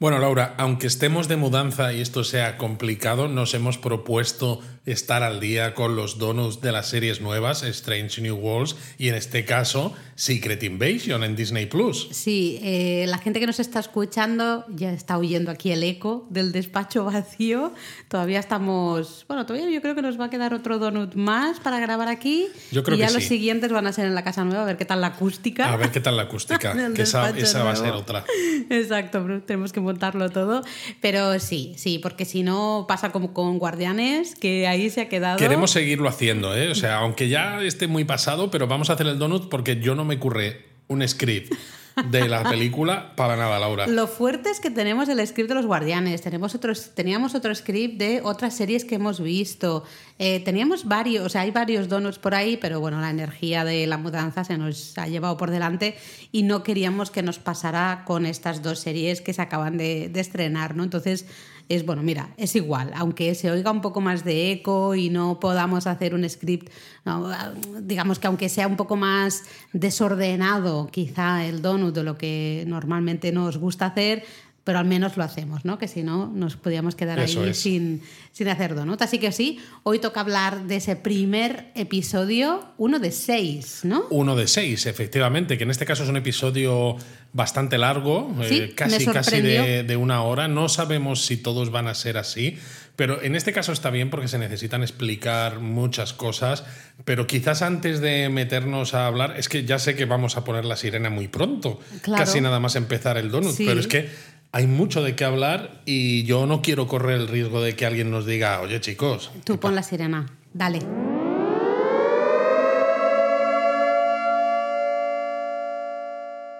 Bueno, Laura, aunque estemos de mudanza y esto sea complicado, nos hemos propuesto estar al día con los donuts de las series nuevas, Strange New Worlds, y en este caso, Secret Invasion en Disney Plus. Sí, eh, la gente que nos está escuchando ya está oyendo aquí el eco del despacho vacío. Todavía estamos. Bueno, todavía yo creo que nos va a quedar otro donut más para grabar aquí. Yo creo y ya los siguientes van a ser en la casa nueva, a ver qué tal la acústica. A ver qué tal la acústica, que esa, esa va a ser otra. Exacto, tenemos que montarlo todo. Pero sí, sí, porque si no pasa como con Guardianes, que ahí se ha quedado. Queremos seguirlo haciendo, ¿eh? O sea, aunque ya esté muy pasado, pero vamos a hacer el donut porque yo no me curré un script de la película para nada, Laura. Lo fuerte es que tenemos el script de los guardianes, tenemos otros, teníamos otro script de otras series que hemos visto, eh, teníamos varios, o sea, hay varios donuts por ahí, pero bueno, la energía de la mudanza se nos ha llevado por delante y no queríamos que nos pasara con estas dos series que se acaban de, de estrenar, ¿no? Entonces, es bueno, mira, es igual, aunque se oiga un poco más de eco y no podamos hacer un script, digamos que aunque sea un poco más desordenado quizá el donut de lo que normalmente nos gusta hacer, pero al menos lo hacemos, ¿no? Que si no, nos podíamos quedar Eso ahí sin, sin hacer donut. Así que sí, hoy toca hablar de ese primer episodio, uno de seis, ¿no? Uno de seis, efectivamente, que en este caso es un episodio bastante largo, Sí, eh, casi, casi de, de una hora. No sabemos si todos van a ser así, pero en este caso está bien porque se necesitan explicar muchas cosas. Pero quizás antes de meternos a hablar, es que ya sé que vamos a poner la sirena muy pronto, Claro. casi nada más empezar el donut, Sí. pero es que hay mucho de qué hablar y yo no quiero correr el riesgo de que alguien nos diga, oye chicos, Tú pon la sirena, dale.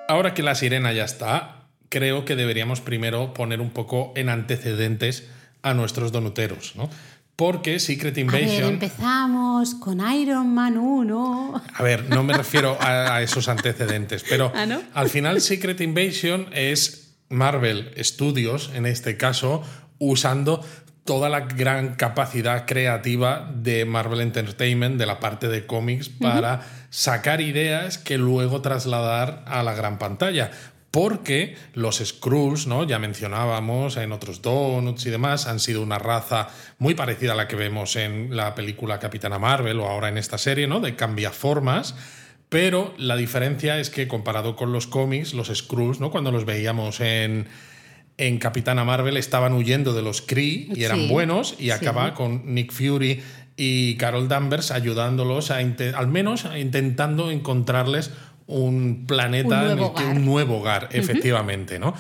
Ahora que la sirena ya está, creo que deberíamos primero poner un poco en antecedentes a nuestros donuteros, ¿no? Porque Secret A ver, Invasion. empezamos con Iron Man 1. A ver, no me refiero a, a esos antecedentes, pero ¿Ah, no? al final Secret Invasion es Marvel Studios, en este caso, usando toda la gran capacidad creativa de Marvel Entertainment, de la parte de cómics, para sacar ideas que luego trasladar a la gran pantalla. Porque los Skrulls, ¿no? ya mencionábamos en otros donuts y demás, han sido una raza muy parecida a la que vemos en la película Capitana Marvel o ahora en esta serie, ¿no? de cambiaformas. Pero la diferencia es que comparado con los cómics, los Skrulls, ¿no? cuando los veíamos en, en Capitana Marvel, estaban huyendo de los Kree y eran Sí, buenos, y sí. acaba con Nick Fury y Carol Danvers ayudándolos, a al menos a intentando encontrarles un planeta, Un en nuevo hogar. un nuevo hogar, efectivamente, ¿no?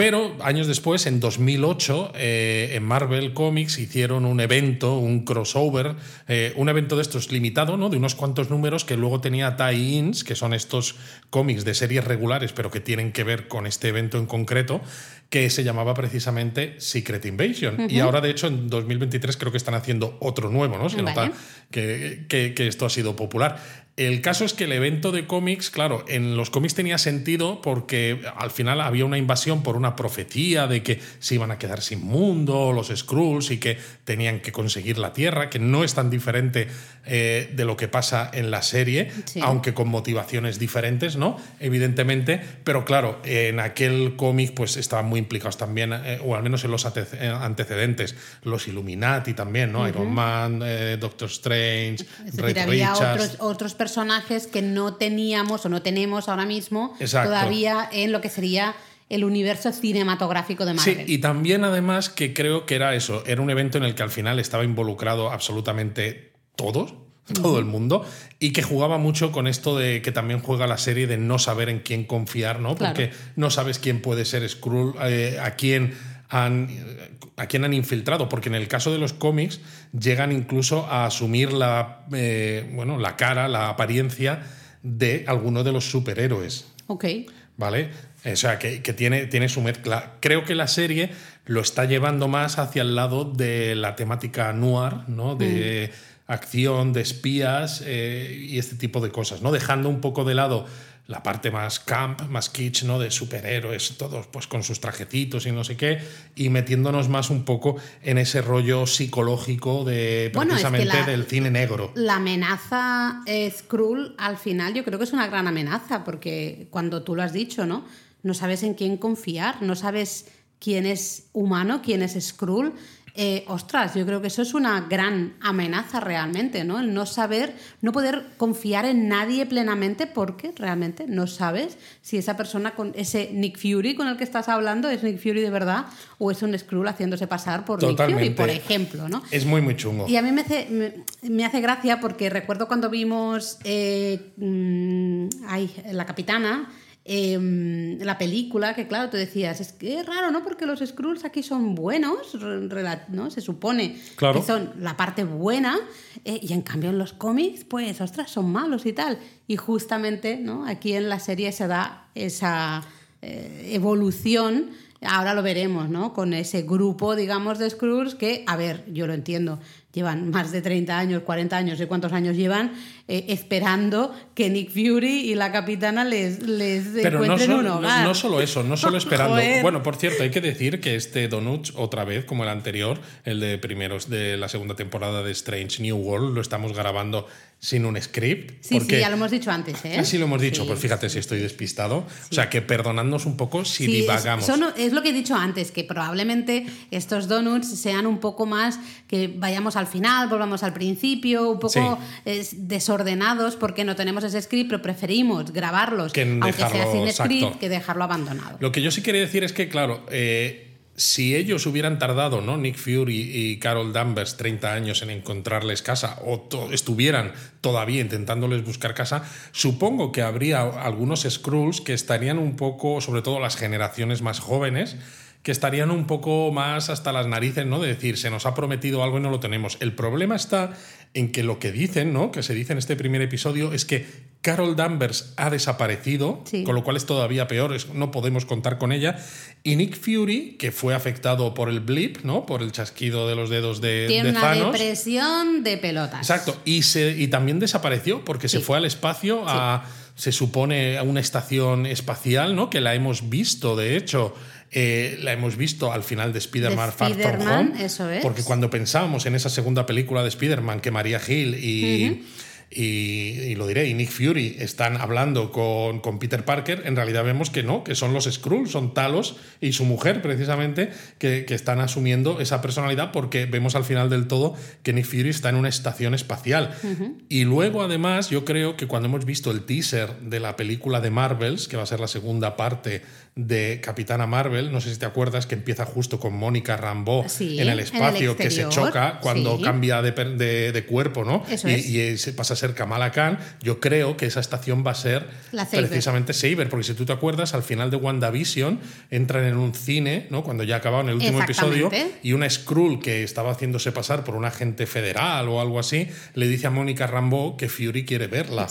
Pero años después, en 2008, eh, en Marvel Comics hicieron un evento, un crossover, eh, un evento de estos limitado, ¿no? De unos cuantos números que luego tenía tie-ins, que son estos cómics de series regulares, pero que tienen que ver con este evento en concreto, que se llamaba precisamente Secret Invasion. Y ahora, de hecho, en 2023 creo que están haciendo otro nuevo, ¿no? Se Vale. nota que, que- que esto ha sido popular. El caso es que el evento de cómics, claro, en los cómics tenía sentido porque al final había una invasión por una profecía de que se iban a quedar sin mundo los Skrulls y que tenían que conseguir la Tierra, que no es tan diferente eh, de lo que pasa en la serie, Sí. aunque con motivaciones diferentes, ¿no? Evidentemente, pero claro, en aquel cómic pues estaban muy implicados también, eh, o al menos en los eh, antecedentes, los Illuminati también, ¿no? Iron Man, eh, Doctor Strange, Red Richards. otros personajes que no teníamos o no tenemos ahora mismo Exacto. todavía en lo que sería el universo cinematográfico de Sí, Marvel. y también además que creo que era eso, era un evento en el que al final estaba involucrado absolutamente todos, todo el mundo, y que jugaba mucho con esto de que también juega la serie de no saber en quién confiar, ¿no? Claro. Porque no sabes quién puede ser Skrull, eh, a quién han a quién han infiltrado, porque en el caso de los cómics llegan incluso a asumir la eh, bueno, la cara, la apariencia de alguno de los superhéroes. Ok. ¿Vale? O sea, que, que tiene, tiene su mezcla. Creo que la serie lo está llevando más hacia el lado de la temática noir, ¿no? De acción, de espías eh, y este tipo de cosas, ¿no? Dejando un poco de lado la parte más camp, más kitsch, ¿no? De superhéroes, todos pues con sus trajecitos y no sé qué, y metiéndonos más un poco en ese rollo psicológico de precisamente del cine negro. La amenaza eh, Skrull al final yo creo que es una gran amenaza, porque cuando tú lo has dicho, ¿no? No sabes en quién confiar, no sabes quién es humano, quién es Skrull. Eh, ostras, yo creo que eso es una gran amenaza realmente, ¿no? El no saber, no poder confiar en nadie plenamente porque realmente no sabes si esa persona con ese Nick Fury con el que estás hablando es Nick Fury de verdad o es un Skrull haciéndose pasar por Nick Fury, por ejemplo, ¿no? Es muy, muy chungo. Y a mí me hace, me, hace gracia porque recuerdo cuando vimos eh, mm, La Capitana Em, la película, que claro, tú decías, es que es raro, ¿no? Porque los Skrulls aquí son buenos, ¿no? Se supone que son la parte buena, eh, y en cambio en los cómics, pues, ostras, son malos y tal. Y justamente, ¿no? Aquí en la serie se da esa eh, evolución ahora lo veremos, ¿no? Con ese grupo, digamos, de Skrulls que, a ver, yo lo entiendo, llevan más de 30 años, 40 años, sé cuántos años llevan, eh, esperando que Nick Fury y la capitana les, les Pero encuentren no un hogar. No solo eso, no solo esperando. bueno, por cierto, hay que decir que este Donut, otra vez, como el anterior, el de primeros de la segunda temporada de Strange New World, lo estamos grabando sin un script. Sí, sí, ya lo hemos dicho antes. ¿eh? Sí, lo hemos dicho, pues fíjate si estoy despistado. O sea, que perdonadnos un poco si divagamos. Es, es, lo que he dicho antes, que probablemente estos donuts sean un poco más que vayamos al final, volvamos al principio, un poco desordenados porque no tenemos ese script, pero preferimos grabarlos, aunque sea sin script, que dejarlo abandonado. Lo que yo sí quería decir es que, claro, eh, si ellos hubieran tardado, ¿no? Nick Fury y Carol Danvers 30 años en encontrarles casa o estuvieran todavía intentándoles buscar casa, supongo que habría algunos Skrulls que estarían un poco, sobre todo las generaciones más jóvenes, que estarían un poco más hasta las narices, ¿no? De decir, se nos ha prometido algo y no lo tenemos. El problema está en que lo que dicen, ¿no? Que se dice en este primer episodio es que Carol Danvers ha desaparecido, con lo cual es todavía peor, no podemos contar con ella. Y Nick Fury, que fue afectado por el blip, ¿no? Por el chasquido de los dedos de, Tiene una depresión de pelotas. Exacto. Y, se, y también desapareció porque se fue al espacio a, se supone, a una estación espacial, ¿no? Que la hemos visto, de hecho eh, la hemos visto al final de Spider-Man Far From Home. Eso es. Porque cuando pensábamos en esa segunda película de Spider-Man que María Hill y y, lo diré, y Nick Fury están hablando con, con, Peter Parker, en realidad vemos que no, que son los Skrulls, son Talos y su mujer precisamente, que, que, están asumiendo esa personalidad porque vemos al final del todo que Nick Fury está en una estación espacial. Y luego además yo creo que cuando hemos visto el teaser de la película de Marvels, que va a ser la segunda parte de Capitana Marvel, no sé si te acuerdas, que empieza justo con Mónica Rambeau en el espacio, que se choca cuando cambia de, de, de, cuerpo, ¿no? y, y se pasa ser Kamala Khan, yo creo que esa estación va a ser precisamente Saber, porque si tú te acuerdas, al final de WandaVision entran en un cine, ¿no? cuando ya acabado en el último episodio, y una Skrull que estaba haciéndose pasar por un agente federal o algo así, le dice a Mónica Rambeau que Fury quiere verla.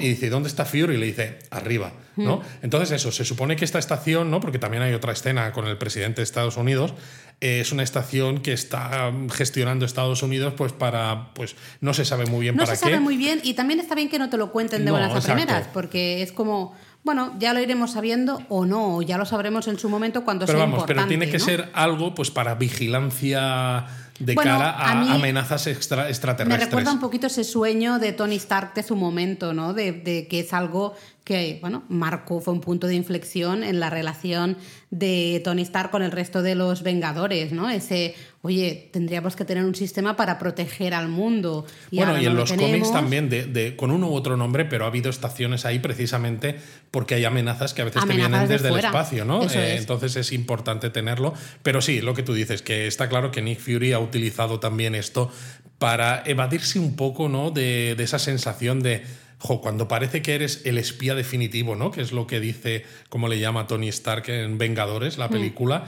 Y dice, ¿dónde está Fury? Y le dice, arriba. ¿No? Entonces eso, se supone que esta estación, ¿no? porque también hay otra escena con el presidente de Estados Unidos, es una estación que está gestionando Estados Unidos pues para pues no se sabe muy bien no para qué. No se sabe muy bien y también está bien que no te lo cuenten de buenas a primeras porque es como bueno, ya lo iremos sabiendo o no, ya lo sabremos en su momento cuando pero sea vamos, Pero tiene que ser algo pues para vigilancia de cara a, amenazas extra, extraterrestres. Me recuerda un poquito ese sueño de Tony Stark de su momento, ¿no? De, de que es algo que bueno, marcó, fue un punto de inflexión en la relación de Tony Stark con el resto de los Vengadores, ¿no? Ese, oye, tendríamos que tener un sistema para proteger al mundo. bueno, y en los cómics también, de, con uno u otro nombre, pero ha habido estaciones ahí precisamente porque hay amenazas que a veces te vienen desde el espacio, ¿no? Eh, entonces es importante tenerlo. Pero sí, lo que tú dices, que está claro que Nick Fury ha utilizado también esto para evadirse un poco, ¿no? de, de esa sensación de cuando parece que eres el espía definitivo, ¿no? Que es lo que dice, como le llama Tony Stark en Vengadores, la mm. película.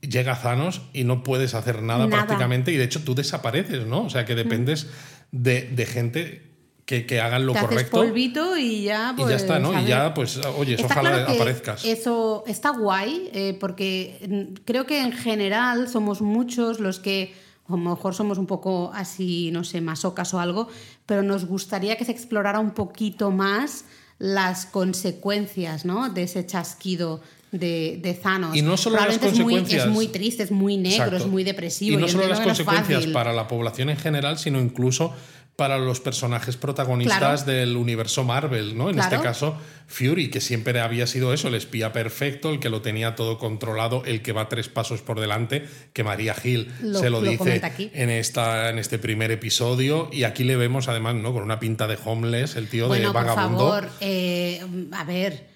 Llega Thanos y no puedes hacer nada, prácticamente, y de hecho tú desapareces, ¿no? O sea que dependes de, gente que, que, hagan lo Te correcto. polvito y ya, pues, y ya está, ¿no? Y ya, pues, oye, ojalá aparezcas. Eso está guay, eh, porque creo que en general somos muchos los que a lo mejor somos un poco así, no sé, masocas o algo, pero nos gustaría que se explorara un poquito más las consecuencias ¿no? de ese chasquido de, de Thanos. Y no solo las consecuencias. Es muy, es muy triste, es muy negro, Exacto. es muy depresivo. Y no solo las consecuencias para la población en general, sino incluso para los personajes protagonistas Claro. del universo Marvel, ¿no? En Claro. este caso, Fury, que siempre había sido eso, el espía perfecto, el que lo tenía todo controlado, el que va tres pasos por delante, que María Gil Lo- se lo, lo dice aquí. en, esta, en este primer episodio. Y aquí le vemos, además, ¿no? Con una pinta de homeless, el tío Bueno, de por vagabundo. favor, eh, a ver,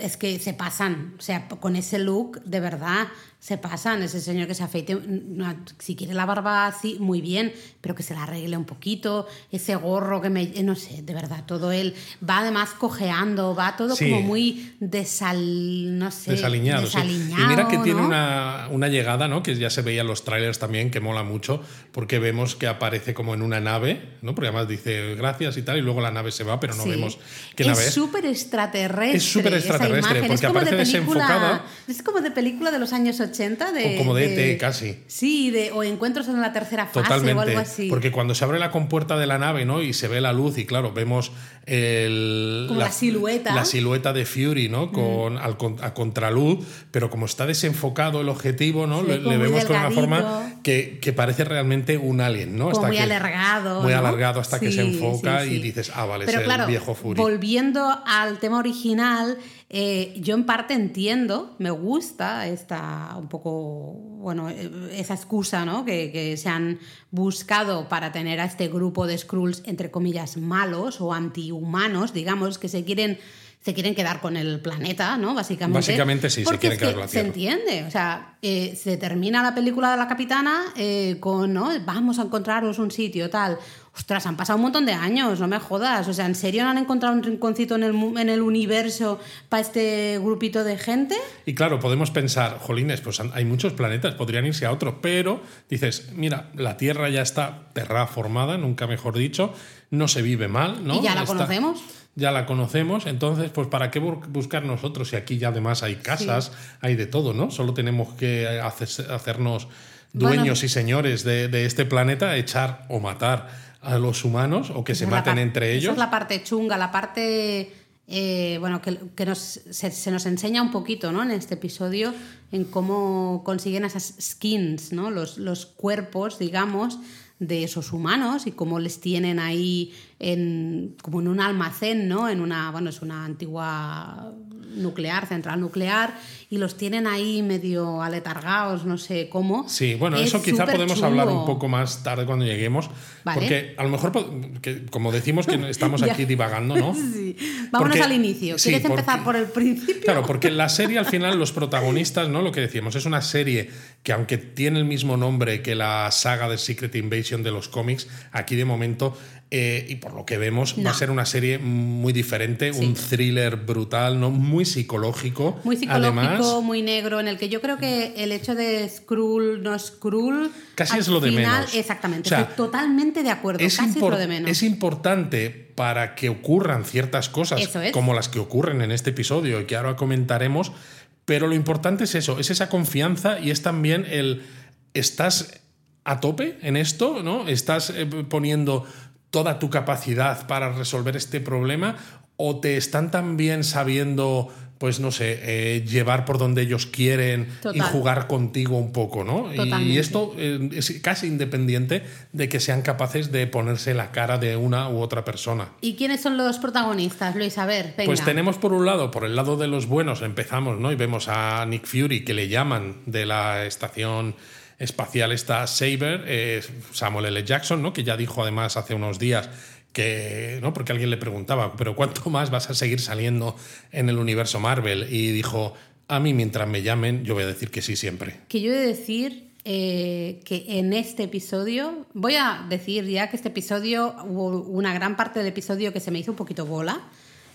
es que se pasan, o sea, con ese look, de verdad, se pasan. Ese señor que se afeite, no, si quiere la barba así, muy bien, pero que se la arregle un poquito. Ese gorro que me, eh, no sé, de verdad, todo él va además cojeando, va todo Sí. como muy desal, no sé, Desaliñado, sí. Y mira que tiene una, una llegada, ¿no? Que ya se veía en los trailers también, que mola mucho, porque vemos que aparece como en una nave, ¿no? Porque además dice gracias y tal, y luego la nave se va, pero no Sí. vemos qué es nave es. súper extraterrestre. Es súper extraterrestre, porque es como aparece de película, desenfocada. Es como de película de los años 80. De, O como de ET, casi. Sí, de, o encuentros en la tercera fase o Totalmente. algo así. Porque cuando se abre la compuerta de la nave, ¿no? Y se ve la luz, y claro, vemos el, Como la silueta. Mm. La silueta de Fury, ¿no? Con, al con- a contraluz, pero como está desenfocado el objetivo, ¿no? Sí, le, vemos con una forma que, que parece realmente un alien, ¿no? Como muy que, alargado, Muy ¿no? alargado hasta que se enfoca sí, y dices, ah, vale, Pero es claro, el viejo Fury. volviendo al tema original, eh, yo en parte entiendo, me gusta esta un poco, bueno, eh, esa excusa ¿no? que, que se han buscado para tener a este grupo de Skrulls, entre comillas, malos o antihumanos, digamos, que se quieren se quieren quedar con el planeta, ¿no? Básicamente. Básicamente sí, se quieren es quedar que con la Se Tierra. entiende, o sea, eh, se termina la película de la capitana eh, con, ¿no? Vamos a encontraros un sitio, tal. Ostras, han pasado un montón de años, no me jodas. O sea, ¿en serio no han encontrado un rinconcito en el, en el universo para este grupito de gente? Y claro, podemos pensar, jolines, pues hay muchos planetas, podrían irse a otro, pero dices, mira, la Tierra ya está terraformada, nunca mejor dicho, no se vive mal, ¿no? Y ya la Está- conocemos. Ya la conocemos, entonces, pues ¿para qué bu- buscar nosotros? Si aquí ya además hay casas, hay de todo, ¿no? Solo tenemos que hacer- hacernos dueños Bueno. y señores de, de este planeta, echar o matar a los humanos o que se Esa maten entre Esa ellos. es la parte chunga, la parte. eh, bueno, que, que nos, se, se nos enseña un poquito ¿no? en este episodio en cómo consiguen esas skins, ¿no? los, los cuerpos, digamos, de esos humanos y cómo les tienen ahí en, como en un almacén, ¿no? En una, bueno, es una antigua nuclear, central nuclear, y los tienen ahí medio aletargados, no sé cómo. Sí, bueno, Es eso quizá podemos hablar un poco más tarde cuando lleguemos, Vale. porque a lo mejor, que, como decimos que estamos aquí divagando, ¿no? Sí. Vámonos Porque- al inicio. sí, ¿Quieres empezar por el principio? Claro, porque la serie al final los protagonistas, ¿no? Lo que decíamos, es una serie que aunque tiene el mismo nombre que la saga de Secret Invasion de los cómics, aquí de momento, eh, y por lo que vemos, va a ser una serie muy diferente, un thriller brutal, ¿no? Muy psicológico. Muy psicológico, Además, muy negro, en el que yo creo que el hecho de Skrull no Skrull. Casi al es lo de menos. Exactamente, O sea, estoy totalmente de acuerdo. es, casi es lo de menos. es importante para que ocurran ciertas cosas es. como las que ocurren en este episodio y que ahora comentaremos, pero lo importante es eso, es esa confianza y es también el estás a tope en esto, ¿no? Estás eh, poniendo toda tu capacidad para resolver este problema o te están también sabiendo pues no sé, eh, llevar por donde ellos quieren y jugar contigo un poco, ¿no? Y- esto eh, es casi independiente de que sean capaces de ponerse la cara de una u otra persona. ¿Y quiénes son los protagonistas, Luis? A ver, venga. Pues tenemos por un lado, por el lado de los buenos, empezamos, ¿no? Y vemos a Nick Fury que le llaman de la estación espacial esta Saber, eh, Samuel L. Jackson, ¿no? Que ya dijo además hace unos días que, ¿no? Porque alguien le preguntaba, pero ¿cuánto más vas a seguir saliendo en el universo Marvel? Y dijo, a mí mientras me llamen, yo voy a decir que sí siempre. Que yo he de decir eh, que en este episodio, voy a decir ya que este episodio, hubo una gran parte del episodio que se me hizo un poquito bola.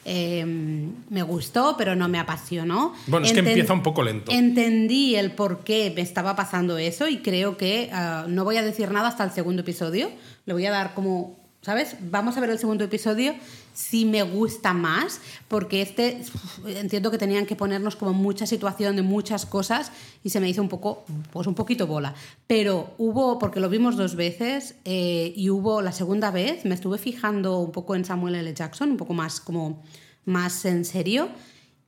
Eh, me gustó, pero no me apasionó. Bueno, es que empieza un poco lento. Entendí el por qué me estaba pasando eso y creo que ah, no voy a decir nada hasta el segundo episodio. Le voy a dar como ¿sabes? Vamos a ver el segundo episodio si me gusta más, porque este entiendo que tenían que ponernos como mucha situación de muchas cosas y se me hizo un poco, pues un poquito bola. Pero hubo, porque lo vimos dos veces eh, y hubo la segunda vez, me estuve fijando un poco en Samuel L. Jackson, un poco más como más en serio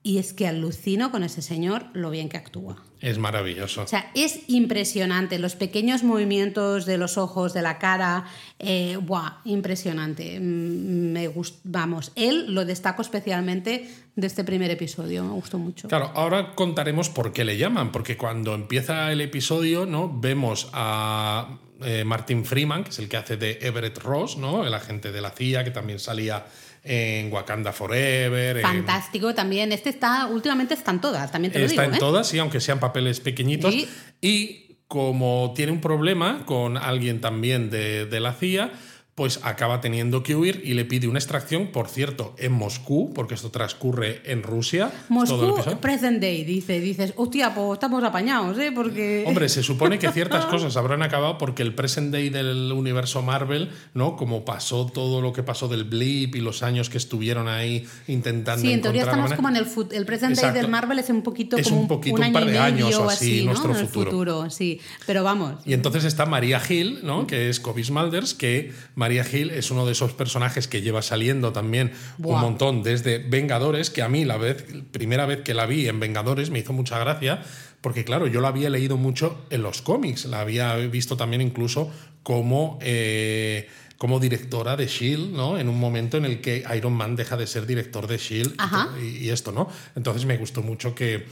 y es que alucino con ese señor lo bien que actúa. Es maravilloso. O sea, es impresionante. Los pequeños movimientos de los ojos, de la cara, eh, ¡buah! Impresionante. Mm, me gust Vamos, él lo destaco especialmente de este primer episodio. Me gustó mucho. Claro, ahora contaremos por qué le llaman, porque cuando empieza el episodio, ¿no? Vemos a eh, Martin Freeman, que es el que hace de Everett Ross, ¿no? El agente de la CIA, que también salía en Wakanda Forever. Fantástico también. Este está, últimamente están todas, también te lo está digo. en ¿eh? todas, sí, aunque sean papeles pequeñitos. Y como tiene un problema con alguien también de, de la CIA, pues acaba teniendo que huir y le pide una extracción, por cierto, en Moscú, porque esto transcurre en Rusia. Moscú, present day, dice, dices, hostia, pues estamos apañados, ¿eh? Porque... Hombre, se supone que ciertas cosas habrán acabado porque el present day del universo Marvel, ¿no? Como pasó todo lo que pasó del blip y los años que estuvieron ahí intentando Sí, en teoría estamos como en el, el present day del Marvel es un poquito es como un, poquito, un, par de años o así, así nuestro ¿no? En el futuro. futuro. Sí, pero vamos. Y entonces está María Hill, ¿no? Que es Kobe Smulders, que María Hill es uno de esos personajes que lleva saliendo también Buah. un montón desde Vengadores, que a mí la vez, primera vez que la vi en Vengadores me hizo mucha gracia, porque claro, yo la había leído mucho en los cómics, la había visto también incluso como... eh, como directora de Shield, ¿no? En un momento en el que Iron Man deja de ser director de Shield y, y esto, ¿no? Entonces me gustó mucho que,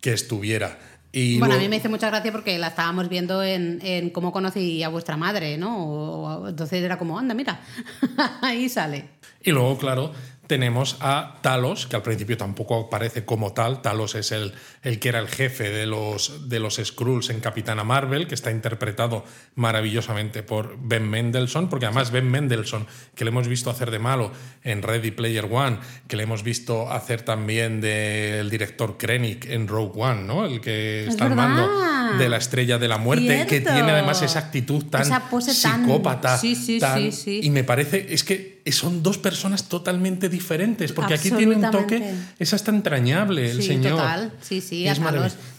que estuviera. Y bueno, a mí me hizo mucha gracia porque la estábamos viendo en, en cómo conocí a vuestra madre, ¿no? O- o- entonces era como, anda, mira, ahí sale. Y luego, claro, tenemos a Talos, que al principio tampoco aparece como tal. Talos es el, el que era el jefe de los, de los Skrulls en Capitana Marvel, que está interpretado maravillosamente por Ben Mendelssohn, porque además Ben Mendelssohn, que le hemos visto hacer de malo en Ready Player One, que le hemos visto hacer también del director Krennic en Rogue One, ¿no? El que Es está al mando de la Estrella de la Muerte, que tiene además esa actitud tan Esa pose tan- psicópata. Sí, sí, tan- sí, sí. Y me parece, es que son dos personas totalmente diferentes, porque aquí tiene un toque, es hasta entrañable el sí, señor. total. Sí, sí, Es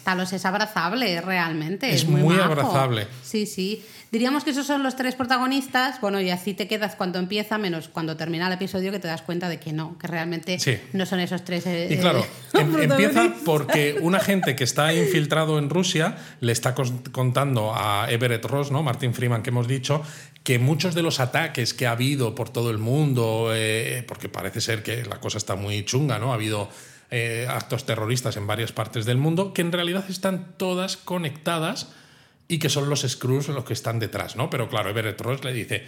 Talos, es abrazable, realmente. Es Es, muy, muy abrazable. Sí, sí. Diríamos que esos son los tres protagonistas. Bueno, y así te quedas cuando empieza, menos cuando termina el episodio, que te das cuenta de que no, que realmente Sí. no son esos tres. eh, Y claro, eh, em- empieza porque un agente que está infiltrado en Rusia le está contando a Everett Ross, ¿no? Martin Freeman, que hemos dicho, que muchos de los ataques que ha habido por todo el mundo, eh, porque parece ser que la cosa está muy chunga, ¿no? Ha habido eh, actos terroristas en varias partes del mundo, que en realidad están todas conectadas y que son los Skrulls los que están detrás, ¿no? Pero claro, Everett Ross le dice,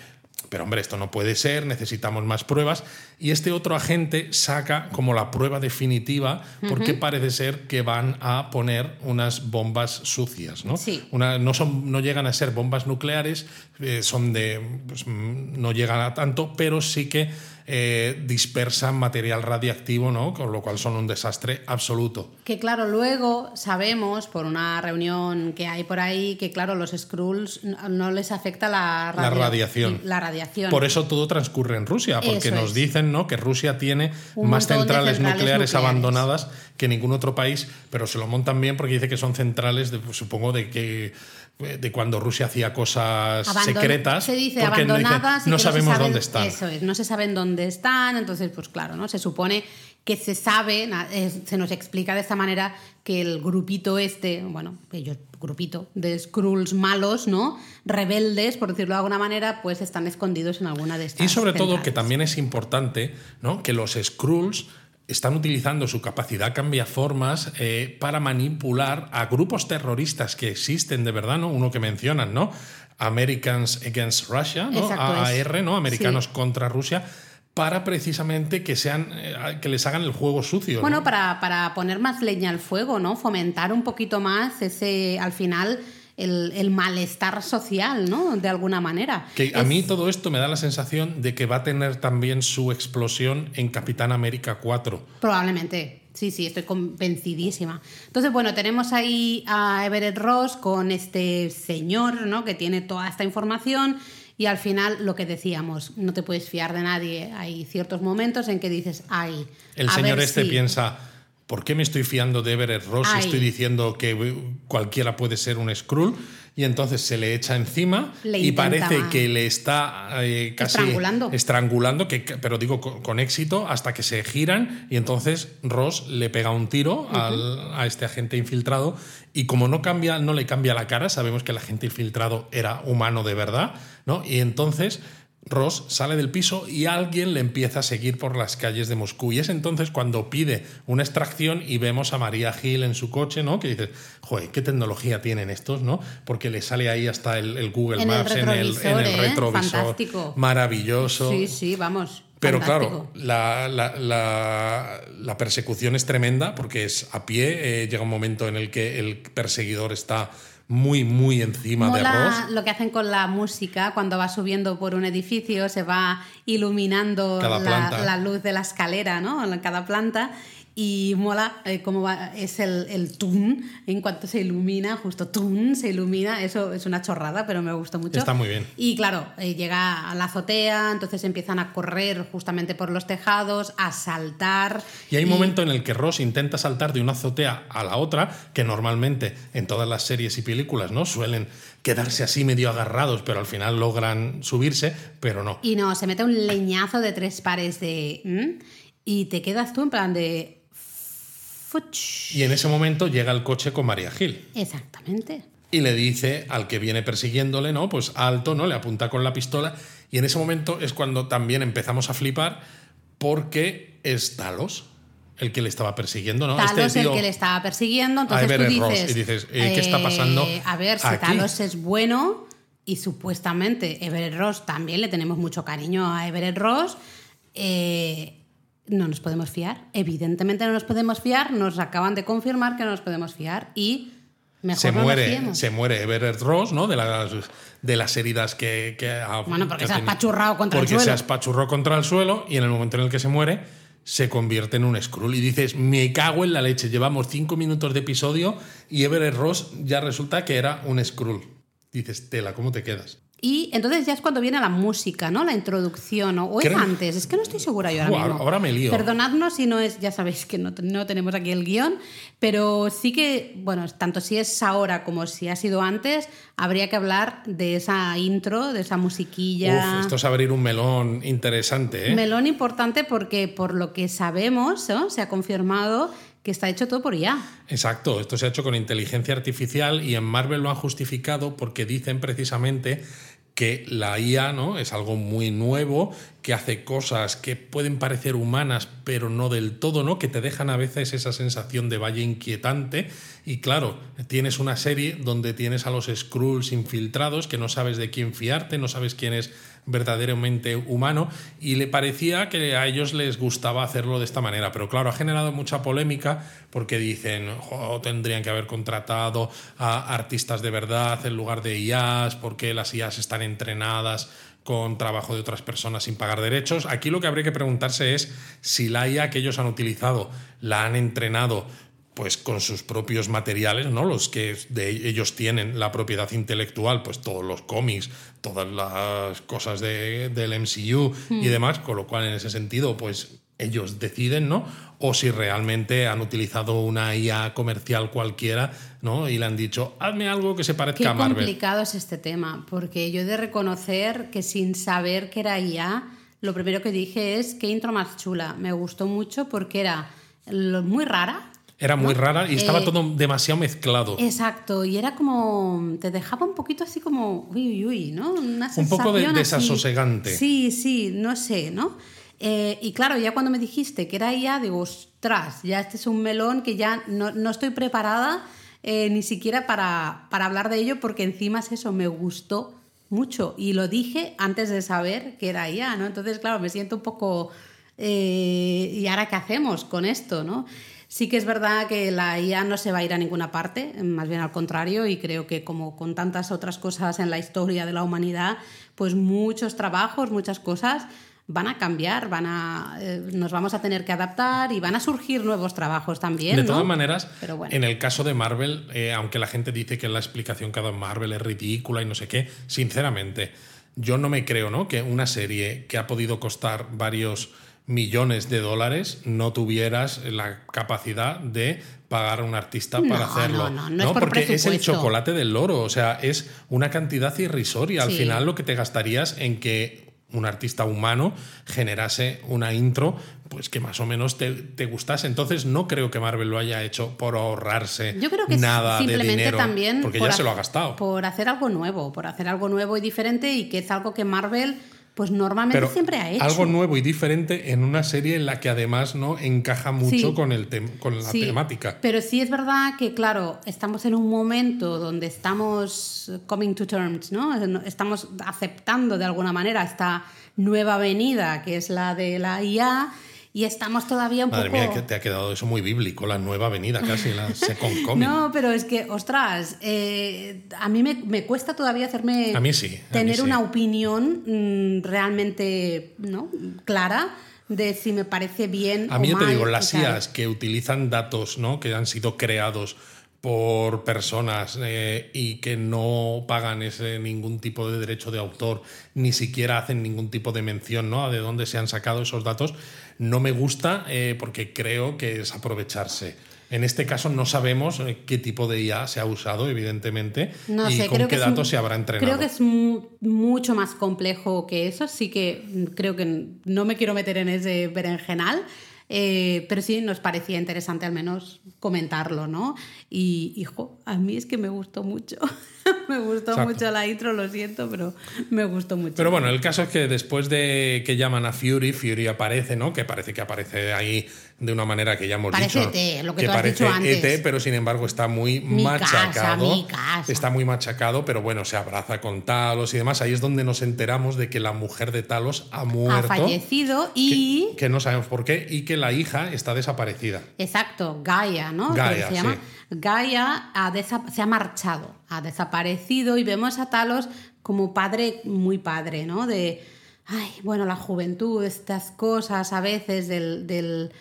pero hombre, esto no puede ser, necesitamos más pruebas. Y este otro agente saca como la prueba definitiva porque parece ser que van a poner unas bombas sucias, ¿no? Sí. Una, no, son, no llegan a ser bombas nucleares, eh, son de. pues, mm, no llegan a tanto, pero sí que eh, dispersan material radiactivo, ¿no? Con lo cual son un desastre absoluto. Que claro, luego sabemos por una reunión que hay por ahí que claro, los Skrulls no les afecta la, La radiación. La radiación. Por eso todo transcurre en Rusia, porque Eso nos es. dicen ¿no? que Rusia tiene Un más centrales, centrales nucleares, nucleares. abandonadas que ningún otro país, pero se lo montan bien porque dice que son centrales, de, supongo, de que de cuando Rusia hacía cosas Abandon- secretas. Se dice porque abandonadas no sabemos saben- dónde están. Eso es, no se saben dónde están, entonces pues claro, ¿no? Se supone que se sabe, eh, se nos explica de esta manera que el grupito este, bueno, ellos grupito de Skrulls malos, ¿no? Rebeldes, por decirlo de alguna manera, pues están escondidos en alguna de estas. Y sobre todo que también es importante ¿no? que los Skrulls están utilizando su capacidad cambiaformas eh, para manipular a grupos terroristas que existen de verdad, ¿no? Uno que mencionan, ¿no? Americans Against Russia, ¿no? AAR, ¿no? Americanos Sí. contra Rusia, para precisamente que sean eh, que les hagan el juego sucio. Bueno, ¿no? para, para poner más leña al fuego, ¿no? Fomentar un poquito más ese, al final, el, el malestar social, ¿no? De alguna manera. Que a mí todo esto me da la sensación de que va a tener también su explosión en Capitán América 4. Probablemente. Sí, sí, estoy convencidísima. Entonces, bueno, tenemos ahí a Everett Ross con este señor, ¿no? Que tiene toda esta información Y al final, lo que decíamos, no te puedes fiar de nadie. Hay ciertos momentos en que dices, ay. El a señor ver este si- piensa, ¿por qué me estoy fiando de Everett Ross? Ay. Estoy diciendo que cualquiera puede ser un Skrull. Y entonces se le echa encima Le y parece que le está eh, casi Estrangulando. estrangulando, que, pero digo con, con éxito, hasta que se giran y entonces Ross le pega un tiro al- a este agente infiltrado y como no cambia, no le cambia la cara, sabemos que el agente infiltrado era humano de verdad, ¿no? Y entonces Ross sale del piso y alguien le empieza a seguir por las calles de Moscú. Y es entonces cuando pide una extracción y vemos a María Gil en su coche, ¿no? Que dices, joder, qué tecnología tienen estos, ¿no? Porque le sale ahí hasta el, el Google En el Maps en el, en retrovisor, ¿eh? Fantástico. Maravilloso. Sí, sí, vamos. Pero fantástico. claro, la, la- la- la persecución es tremenda porque es a pie. eh, llega un momento en el que el perseguidor está muy, muy encima de Ross. lo que hacen con la música cuando va subiendo por un edificio, se va iluminando la, la luz de la escalera, ¿no? En cada planta. Y mola eh, cómo va, es el, el tun, en cuanto se ilumina, justo tun, se ilumina, eso es una chorrada, pero me gustó mucho. Está muy bien. Y claro, eh, llega a la azotea, entonces empiezan a correr justamente por los tejados, a saltar. Y hay un momento en el que Ross intenta saltar de una azotea a la otra, que normalmente en todas las series y películas no suelen quedarse así medio agarrados, pero al final logran subirse, pero no. Y no, se mete un leñazo de tres pares de... Y te quedas tú en plan de... fuch. Y en ese momento llega el coche con María Gil. Exactamente. y le dice al que viene persiguiéndole, ¿no? Pues alto, ¿no? Le apunta con la pistola y en ese momento es cuando también empezamos a flipar porque es Talos el que le estaba persiguiendo, ¿no? Talos este tío, el que le estaba persiguiendo, entonces tú Ross, y dices, eh, ¿qué está pasando A ver, si aquí? Talos es bueno y supuestamente Everett Ross también le tenemos mucho cariño a Everett Ross, eh, no nos podemos fiar. Evidentemente no nos podemos fiar, nos acaban de confirmar que no nos podemos fiar y mejor se no muere, se muere Everett Ross, ¿no? De las, de las heridas que, que ha- Bueno, porque que se ha espachurrado contra el Porque se suelo. espachurró contra el suelo y en el momento en el que se muere se convierte en un Skrull. Y dices, me cago en la leche, llevamos cinco minutos de episodio y Everett Ross ya resulta que era un Skrull. Dices, tela, ¿cómo te quedas? Y entonces ya es cuando viene la música, ¿no? La introducción, o, o es Creo- antes, es que no estoy segura yo ahora mismo. ahora me lío. Perdonadnos si no es, ya sabéis que no, no tenemos aquí el guion, pero sí que, bueno, tanto si es ahora como si ha sido antes, habría que hablar de esa intro, de esa musiquilla. Uf, esto es abrir un melón interesante, ¿eh? Melón importante porque por lo que sabemos, ¿no? se ha confirmado que está hecho todo por IA. Exacto, esto se ha hecho con inteligencia artificial y en Marvel lo han justificado porque dicen precisamente que la IA ¿no? es algo muy nuevo, que hace cosas que pueden parecer humanas, pero no del todo, ¿no? que te dejan a veces esa sensación de valle inquietante. Y claro, tienes una serie donde tienes a los Skrulls infiltrados, que no sabes de quién fiarte, no sabes quién es verdaderamente humano, y le parecía que a ellos les gustaba hacerlo de esta manera. Pero claro, ha generado mucha polémica porque dicen, "Jo, tendrían que haber contratado a artistas de verdad en lugar de IAs, porque las IAs están entrenadas con trabajo de otras personas sin pagar derechos. Aquí lo que habría que preguntarse es si la IA que ellos han utilizado la han entrenado pues con sus propios materiales, ¿no? Los que de ellos tienen la propiedad intelectual, pues todos los cómics, todas las cosas de- del MCU y demás, con lo cual en ese sentido, pues ellos deciden, ¿no? O si realmente han utilizado una IA comercial cualquiera, ¿no? Y le han dicho, hazme algo que se parezca Qué a Marvel. complicado es este tema, porque yo he de reconocer que sin saber que era IA, lo primero que dije es qué intro más chula. Me gustó mucho porque era muy rara. Era muy rara y estaba Eh, todo demasiado mezclado. Exacto, y era como. Te dejaba un poquito así como. Uy, uy, uy, ¿no? Una Un poco de- sensación así. desasosegante. Sí, sí, no sé, ¿no? Eh, y claro, ya cuando me dijiste que era IA, digo, ostras, ya este es un melón que ya no, no estoy preparada eh, ni siquiera para, para hablar de ello, porque encima es eso, me gustó mucho. Y lo dije antes de saber que era IA, ¿no? Entonces, claro, me siento un poco. eh, ¿Y ahora qué hacemos con esto, no? Sí que es verdad que la IA no se va a ir a ninguna parte, más bien al contrario, y creo que como con tantas otras cosas en la historia de la humanidad, pues muchos trabajos, muchas cosas van a cambiar, van a, eh, nos vamos a tener que adaptar y van a surgir nuevos trabajos también. De ¿no? todas maneras, Pero bueno. en el caso de Marvel, eh, aunque la gente dice que la explicación que ha dado Marvel es ridícula y no sé qué, sinceramente, yo no me creo, ¿no? Que una serie que ha podido costar varios millones de dólares no tuvieras la capacidad de pagar a un artista para No, hacerlo. no, no, no es por porque es el chocolate del loro, o sea, es una cantidad irrisoria. Al final lo que te gastarías en que un artista humano generase una intro pues que más o menos te, te gustase. Entonces no creo que Marvel lo haya hecho por ahorrarse Yo creo que nada de simplemente dinero, también porque por ya se lo ha gastado. Por hacer algo nuevo, por hacer algo nuevo y diferente y que es algo que Marvel pues normalmente Pero siempre ha hecho. algo nuevo y diferente en una serie en la que además no encaja mucho Sí. con, el con la Sí, temática. Pero sí es verdad que, claro, estamos en un momento donde estamos coming to terms, ¿no? Estamos aceptando de alguna manera esta nueva avenida que es la de la IA y estamos todavía un Madre poco... mía, que te ha quedado eso muy bíblico, la nueva avenida casi, la Second Coming. No, pero es que, ostras, eh, a mí me, me cuesta todavía hacerme. A mí sí, a mí Tener sí. una opinión mm, realmente ¿no? clara de si me parece bien. A mí o yo te mal digo, las. IAs que utilizan datos ¿no? que han sido creados por personas eh, y que no pagan ese ningún tipo de derecho de autor, ni siquiera hacen ningún tipo de mención ¿no? a de dónde se han sacado esos datos, no me gusta eh, porque creo que es aprovecharse. En este caso no sabemos eh, qué tipo de IA se ha usado, evidentemente, No y sé, con creo qué datos se habrá entrenado. Creo que es mu- mucho más complejo que eso, sí que creo que no me quiero meter en ese berenjenal, eh, pero sí nos parecía interesante al menos comentarlo, ¿no? Y, hijo, a mí es que me gustó mucho. me gustó Exacto. mucho la intro, lo siento, pero me gustó mucho. Pero bueno, el caso es que después de que llaman a Fury, Fury aparece, ¿no? Que parece que aparece ahí de una manera que ya hemos Parece dicho. ET, lo que tú has parece dicho antes. ET, pero sin embargo está muy Mi casa, machacado. mi casa. Está muy machacado, pero bueno, se abraza con Talos y demás. Ahí es donde nos enteramos de que la mujer de Talos ha ha muerto. fallecido que- y... que, no sabemos por qué, y que la hija está desaparecida. Exacto, Gaia, ¿no? Que Gaia, se llama. sí. Gaia ha se ha marchado, ha desaparecido y vemos a Talos como padre, muy padre, ¿no? De, ay, bueno, la juventud, estas cosas a veces del... del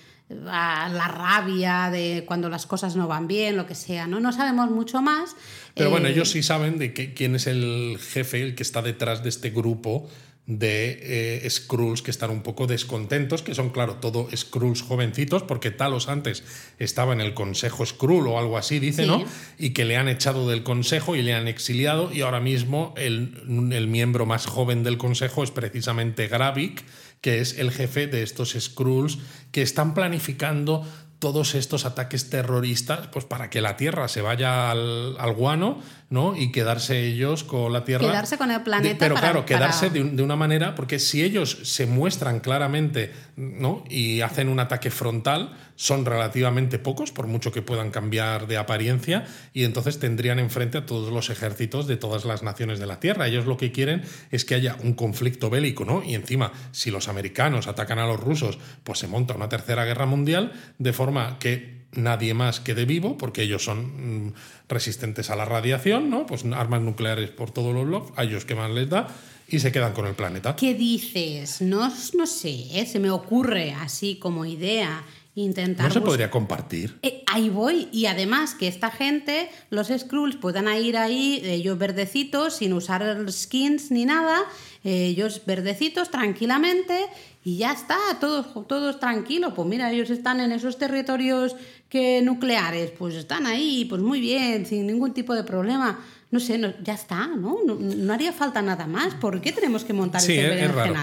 a la rabia de cuando las cosas no van bien, lo que sea, ¿no? No sabemos mucho más. Pero bueno, Eh, ellos sí saben de quién es el jefe, el que está detrás de este grupo de eh, Skrulls que están un poco descontentos, que son, claro, todo Skrulls jovencitos, porque Talos antes estaba en el Consejo Skrull o algo así, dice, Sí. ¿no? Y que le han echado del Consejo y le han exiliado, y ahora mismo el, el miembro más joven del Consejo es precisamente Gravik, que es el jefe de estos Skrulls que están planificando todos estos ataques terroristas pues para que la Tierra se vaya al, al guano ¿no? y quedarse ellos con la Tierra. Quedarse con el planeta De- pero para- claro, quedarse para- de, un- de una manera, porque si ellos se muestran claramente ¿no? y hacen un ataque frontal, son relativamente pocos, por mucho que puedan cambiar de apariencia, y entonces tendrían enfrente a todos los ejércitos de todas las naciones de la Tierra. Ellos lo que quieren es que haya un conflicto bélico, ¿no? Y encima, si los americanos atacan a los rusos, pues se monta una tercera guerra mundial, de forma que nadie más quede vivo, porque ellos son mm, resistentes a la radiación, ¿no? Pues armas nucleares por todos los lados, a ellos que más les da, y se quedan con el planeta. ¿Qué dices? No, no sé, ¿eh? se me ocurre así como idea intentar ¿No se podría compartir? Eh, ahí voy. Y además que esta gente, los Skrulls, puedan ir ahí, ellos verdecitos, sin usar skins ni nada, eh, ellos verdecitos tranquilamente y ya está, todos, todos tranquilos. Pues mira, ellos están en esos territorios que nucleares, pues están ahí, pues muy bien, sin ningún tipo de problema. No sé, no- ya está, ¿no? ¿no? no haría falta nada más. ¿Por qué tenemos que montar Sí, este es, es raro.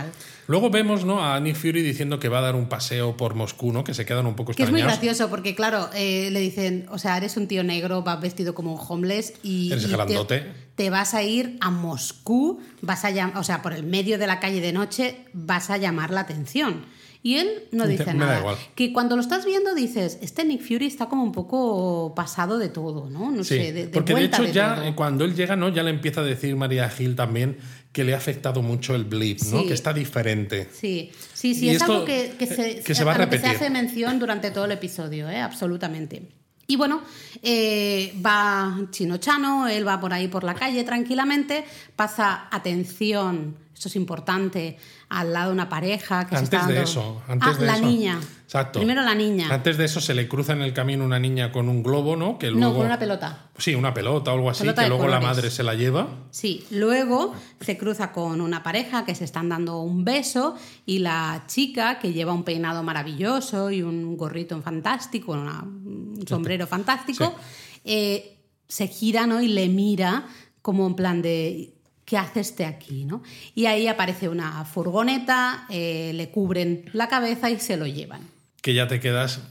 Luego vemos ¿no? a Nick Fury diciendo que va a dar un paseo por Moscú, ¿no? que se quedan un poco Que es muy extrañados. gracioso porque, claro, eh, le dicen, o sea, eres un tío negro, vas vestido como un homeless y, Eres y te, grandote. te vas a ir a Moscú, vas a o sea, por el medio de la calle de noche vas a llamar la atención. Y él no Me dice da nada. igual. Que cuando lo estás viendo dices, este Nick Fury está como un poco pasado de todo, ¿no? No Sí, sé, de, de porque de hecho de ya todo. eh, cuando él llega, ¿no? Ya le empieza a decir María Gil también que le ha afectado mucho el blip, ¿no? Que está diferente. Sí, sí, sí, Y es algo que, que se, eh, que se va a repetir. se hace mención durante todo el episodio, ¿eh? absolutamente. Y bueno, eh, va Chino Chano, él va por ahí por la calle tranquilamente, pasa atención esto es importante, al lado de una pareja que se está de dando- eso, antes ah, de la eso. niña. Exacto. Primero la niña. Antes de eso se le cruza en el camino una niña con un globo, ¿no? Que No, luego, con una pelota. Sí, una pelota o algo así, Pelota que luego la madre se la lleva. Sí, luego se cruza con una pareja que se están dando un beso y la chica que lleva un peinado maravilloso y un gorrito fantástico, una- un sombrero fantástico, eh, se gira ¿no? y le mira como en plan de ¿qué hace este aquí? ¿no? Y ahí aparece una furgoneta, eh, le cubren la cabeza y se lo llevan. Que ya te quedas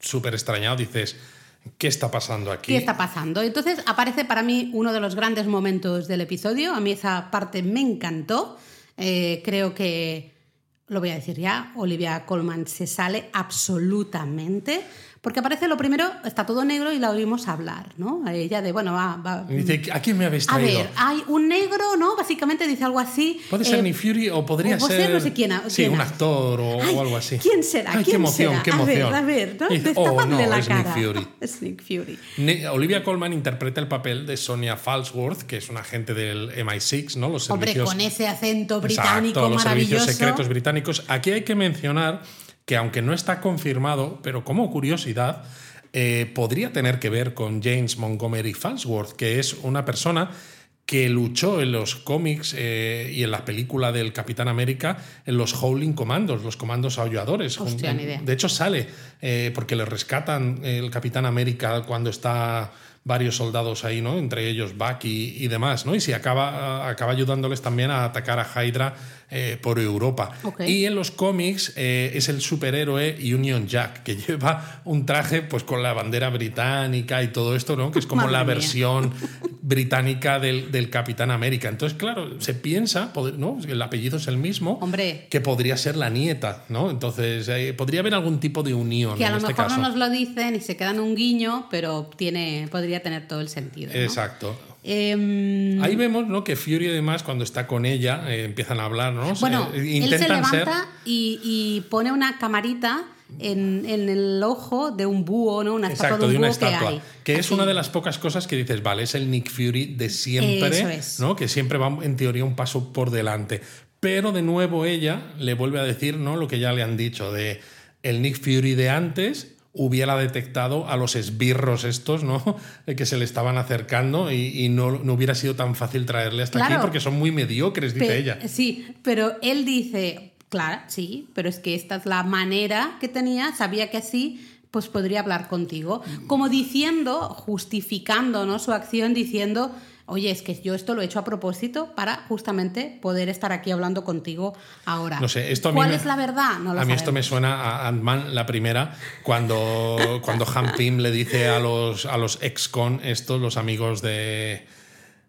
súper extrañado, dices, ¿qué está pasando aquí? ¿Qué está pasando? Entonces aparece para mí uno de los grandes momentos del episodio. A mí esa parte me encantó. Eh, creo que, lo voy a decir ya, Olivia Colman se sale absolutamente. Porque aparece lo primero, está todo negro y la oímos hablar, ¿no? A ella de, bueno, va... va dice, ¿a quién me habéis a traído? ver, hay un negro, ¿no? Básicamente dice algo así. Puede ser eh, Nick Fury o podría o ser. ser no sé quién a- sí, un a- actor o, Ay, o algo así. ¿Quién será? Ay, qué ¿Quién emoción, será? qué A ver, emoción. a ver, ¿no? Oh, no, la es Nick cara. Fury. Es Nick Fury. Ne- Olivia Colman interpreta el papel de Sonia Falsworth, que es una agente del MI6, ¿no? Los Hombre, servicios con ese acento británico Exacto, los maravilloso. servicios secretos británicos. Aquí hay que mencionar que aunque no está confirmado, pero como curiosidad, eh, podría tener que ver con James Montgomery Falsworth, que es una persona que luchó en los cómics eh, y en la película del Capitán América en los Howling Commandos, los comandos aulladores. Hostia. De hecho sale, eh, porque le rescatan el Capitán América cuando está varios soldados ahí, ¿no? Entre ellos Buck y, y demás, ¿no? Y si acaba, acaba ayudándoles también a atacar a Hydra eh, por Europa. Y en los cómics eh, es el superhéroe Union Jack, que lleva un traje pues con la bandera británica y todo esto, ¿no? Que es como Madre la mía. versión británica del, del Capitán América. Entonces, claro, se piensa, ¿no? El apellido es el mismo. Hombre. Que podría ser la nieta, ¿no? Entonces, eh, podría haber algún tipo de unión Que a en lo este mejor caso. no nos lo dicen y se quedan un guiño, pero tiene, podría tener todo el sentido. ¿no? Exacto. Em, Ahí vemos ¿no? que Fury además cuando está con ella eh, empiezan a hablar, ¿no? bueno, Eh, él se ser levanta y, y pone una camarita en, en el ojo de un búho, ¿no? Una estatua Exacto, de de un una búho que estatua. hay. Que es una de las pocas cosas que dices, vale, es el Nick Fury de siempre, Eso es. ¿no? Que siempre va en teoría un paso por delante. Pero de nuevo ella le vuelve a decir, ¿no? Lo que ya le han dicho de el Nick Fury de antes hubiera detectado a los esbirros estos, ¿no? Que se le estaban acercando y, y no, no hubiera sido tan fácil traerle hasta aquí porque son muy mediocres, dice ella. Sí, pero él dice, claro, sí, pero es que esta es la manera que tenía, sabía que así pues podría hablar contigo, como diciendo, justificando ¿no? su acción, diciendo, oye, es que yo esto lo he hecho a propósito para justamente poder estar aquí hablando contigo ahora. No sé, esto a mí ¿Cuál me- es la verdad? No lo a mí esto me suena a Ant-Man la primera, cuando, cuando Han Pym le dice a los, a los ex-con, estos, los amigos de,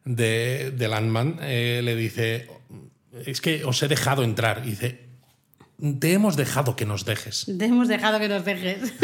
de, del Ant-Man, eh, le dice, es que os he dejado entrar. Y dice, te hemos dejado que nos dejes. Te hemos dejado que nos dejes.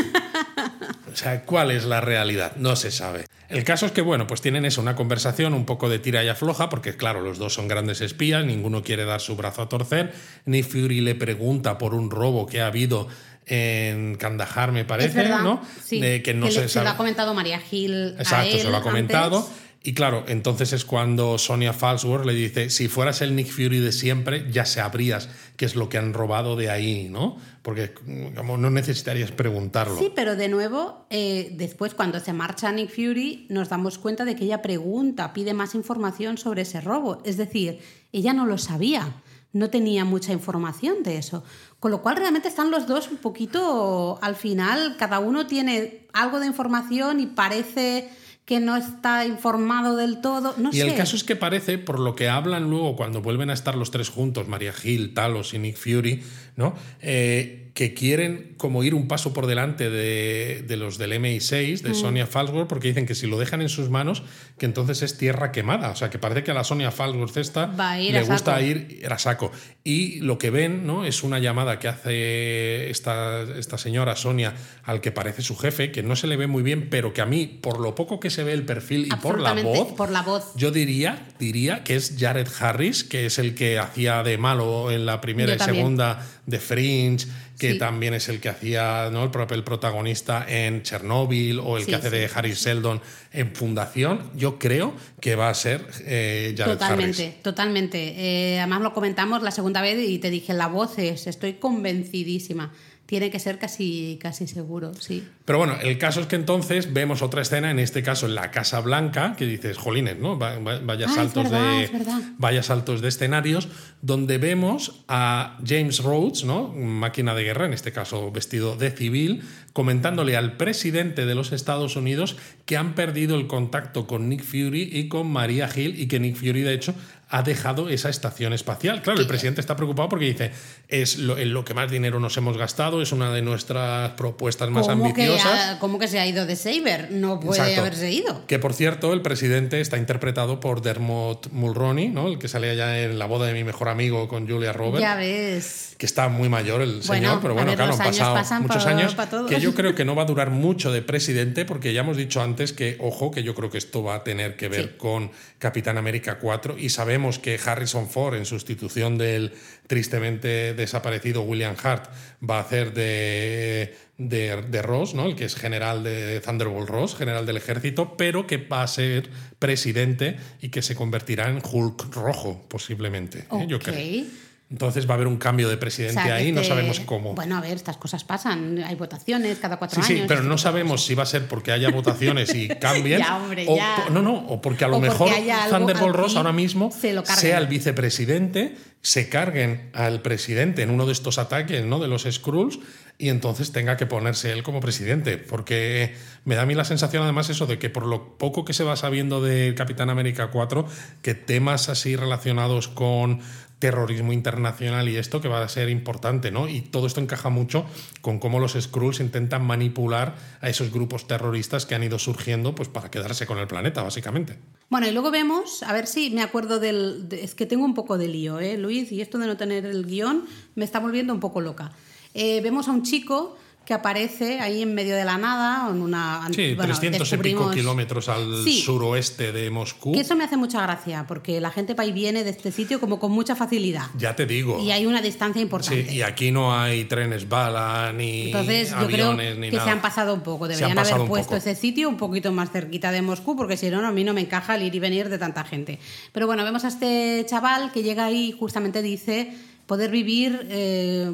O sea, ¿cuál es la realidad? No se sabe. El caso es que, bueno, pues tienen eso, una conversación un poco de tira y afloja, porque claro, los dos son grandes espías, ninguno quiere dar su brazo a torcer. Nick Fury le pregunta por un robo que ha habido en Kandahar, me parece, verdad, ¿no? sí, que no se lo ha comentado María Gil. a Exacto, se lo ha comentado. antes. Y claro, entonces es cuando Sonia Falsworth le dice, si fueras el Nick Fury de siempre, ya sabrías qué es lo que han robado de ahí, ¿no? Porque no necesitarías preguntarlo. Sí, pero de nuevo, eh, después cuando se marcha Nick Fury, nos damos cuenta de que ella pregunta, pide más información sobre ese robo. Es decir, ella no lo sabía, no tenía mucha información de eso. Con lo cual realmente están los dos un poquito, al final, cada uno tiene algo de información y parece que no está informado del todo. No Y sé. el caso es que parece, por lo que hablan luego cuando vuelven a estar los tres juntos, María Gil, Talos y Nick Fury, ¿no? Eh, que quieren como ir un paso por delante de, de los del MI6, Mm. de Sonia Falsworth, porque dicen que si lo dejan en sus manos, que entonces es tierra quemada. O sea, que parece que a la Sonia Falsworth esta le gusta saco. ir a saco. Y lo que ven, ¿no? Es una llamada que hace esta, esta señora Sonia al que parece su jefe, que no se le ve muy bien, pero que a mí, por lo poco que se ve el perfil y por la voz, por la voz. yo diría, diría que es Jared Harris, que es el que hacía de malo en la primera Yo y también. segunda de Fringe, que también es el que hacía ¿no? el papel protagonista en Chernobyl o el que hace de Harry Seldon en Fundación, yo creo que va a ser eh, Jared Totalmente, totalmente. Eh, además lo comentamos la segunda vez y te dije, la voz es, estoy convencidísima tiene que ser casi, casi seguro, sí. Pero bueno, el caso es que entonces vemos otra escena, en este caso en la Casa Blanca, que dices, jolines, ¿no? Vaya, saltos, de, vaya saltos de escenarios, donde vemos a James Rhodes, ¿no? Máquina de guerra, en este caso vestido de civil, comentándole al presidente de los Estados Unidos que han perdido el contacto con Nick Fury y con María Hill y que Nick Fury, de hecho, ha dejado esa estación espacial. Claro, el presidente está preocupado porque dice, es lo, en lo que más dinero nos hemos gastado, es una de nuestras propuestas más ambiciosas. Que ¿Cómo que se ha ido de Saber? No puede haberse ido. Que por cierto, el presidente está interpretado por Dermot Mulroney, ¿no? el que salía ya en la boda de mi mejor amigo con Julia Roberts. Ya ves. Que está muy mayor el señor, pero bueno, claro, han pasado muchos años. Que yo creo que no va a durar mucho de presidente, porque ya hemos dicho antes que, ojo, que yo creo que esto va a tener que ver con Capitán América 4 y sabemos Vemos que Harrison Ford, en sustitución del tristemente desaparecido William Hart, va a hacer de, de, Ross, ¿no? el que es general de Thunderbolt Ross, general del ejército, pero que va a ser presidente y que se convertirá en Hulk rojo, posiblemente. ¿eh? Yo creo. Entonces va a haber un cambio de presidente ahí, no sabemos cómo. Bueno, a ver, estas cosas pasan, hay votaciones cada cuatro años. Sí, pero no sabemos si va a ser porque haya votaciones y cambien. o, No, no, o porque a lo mejor Thunderbolt Ross ahora mismo sea el vicepresidente, se carguen al presidente en uno de estos ataques ¿no? de los Skrulls y entonces tenga que ponerse él como presidente. Porque me da a mí la sensación, además, eso de que por lo poco que se va sabiendo de Capitán América 4, que temas así relacionados con terrorismo internacional y esto que va a ser importante, ¿no? Y todo esto encaja mucho con cómo los Skrulls intentan manipular a esos grupos terroristas que han ido surgiendo pues para quedarse con el planeta, básicamente. Bueno, y luego vemos, a ver si me acuerdo del... es que tengo un poco de lío, ¿eh, Luis? Y esto de no tener el guion me está volviendo un poco loca. Eh, vemos a un chico que aparece ahí en medio de la nada, en una... Sí, 300 y pico kilómetros al suroeste de Moscú. Que eso me hace mucha gracia, porque la gente va y viene de este sitio como con mucha facilidad. Ya te digo. Y hay una distancia importante. Sí, y aquí no hay trenes bala, ni Entonces, yo creo que se han pasado un poco. Deberían haber puesto ese sitio un poquito más cerquita de Moscú, porque si no, a mí no me encaja el ir y venir de tanta gente. Pero bueno, vemos a este chaval que llega ahí y justamente dice poder vivir. Eh,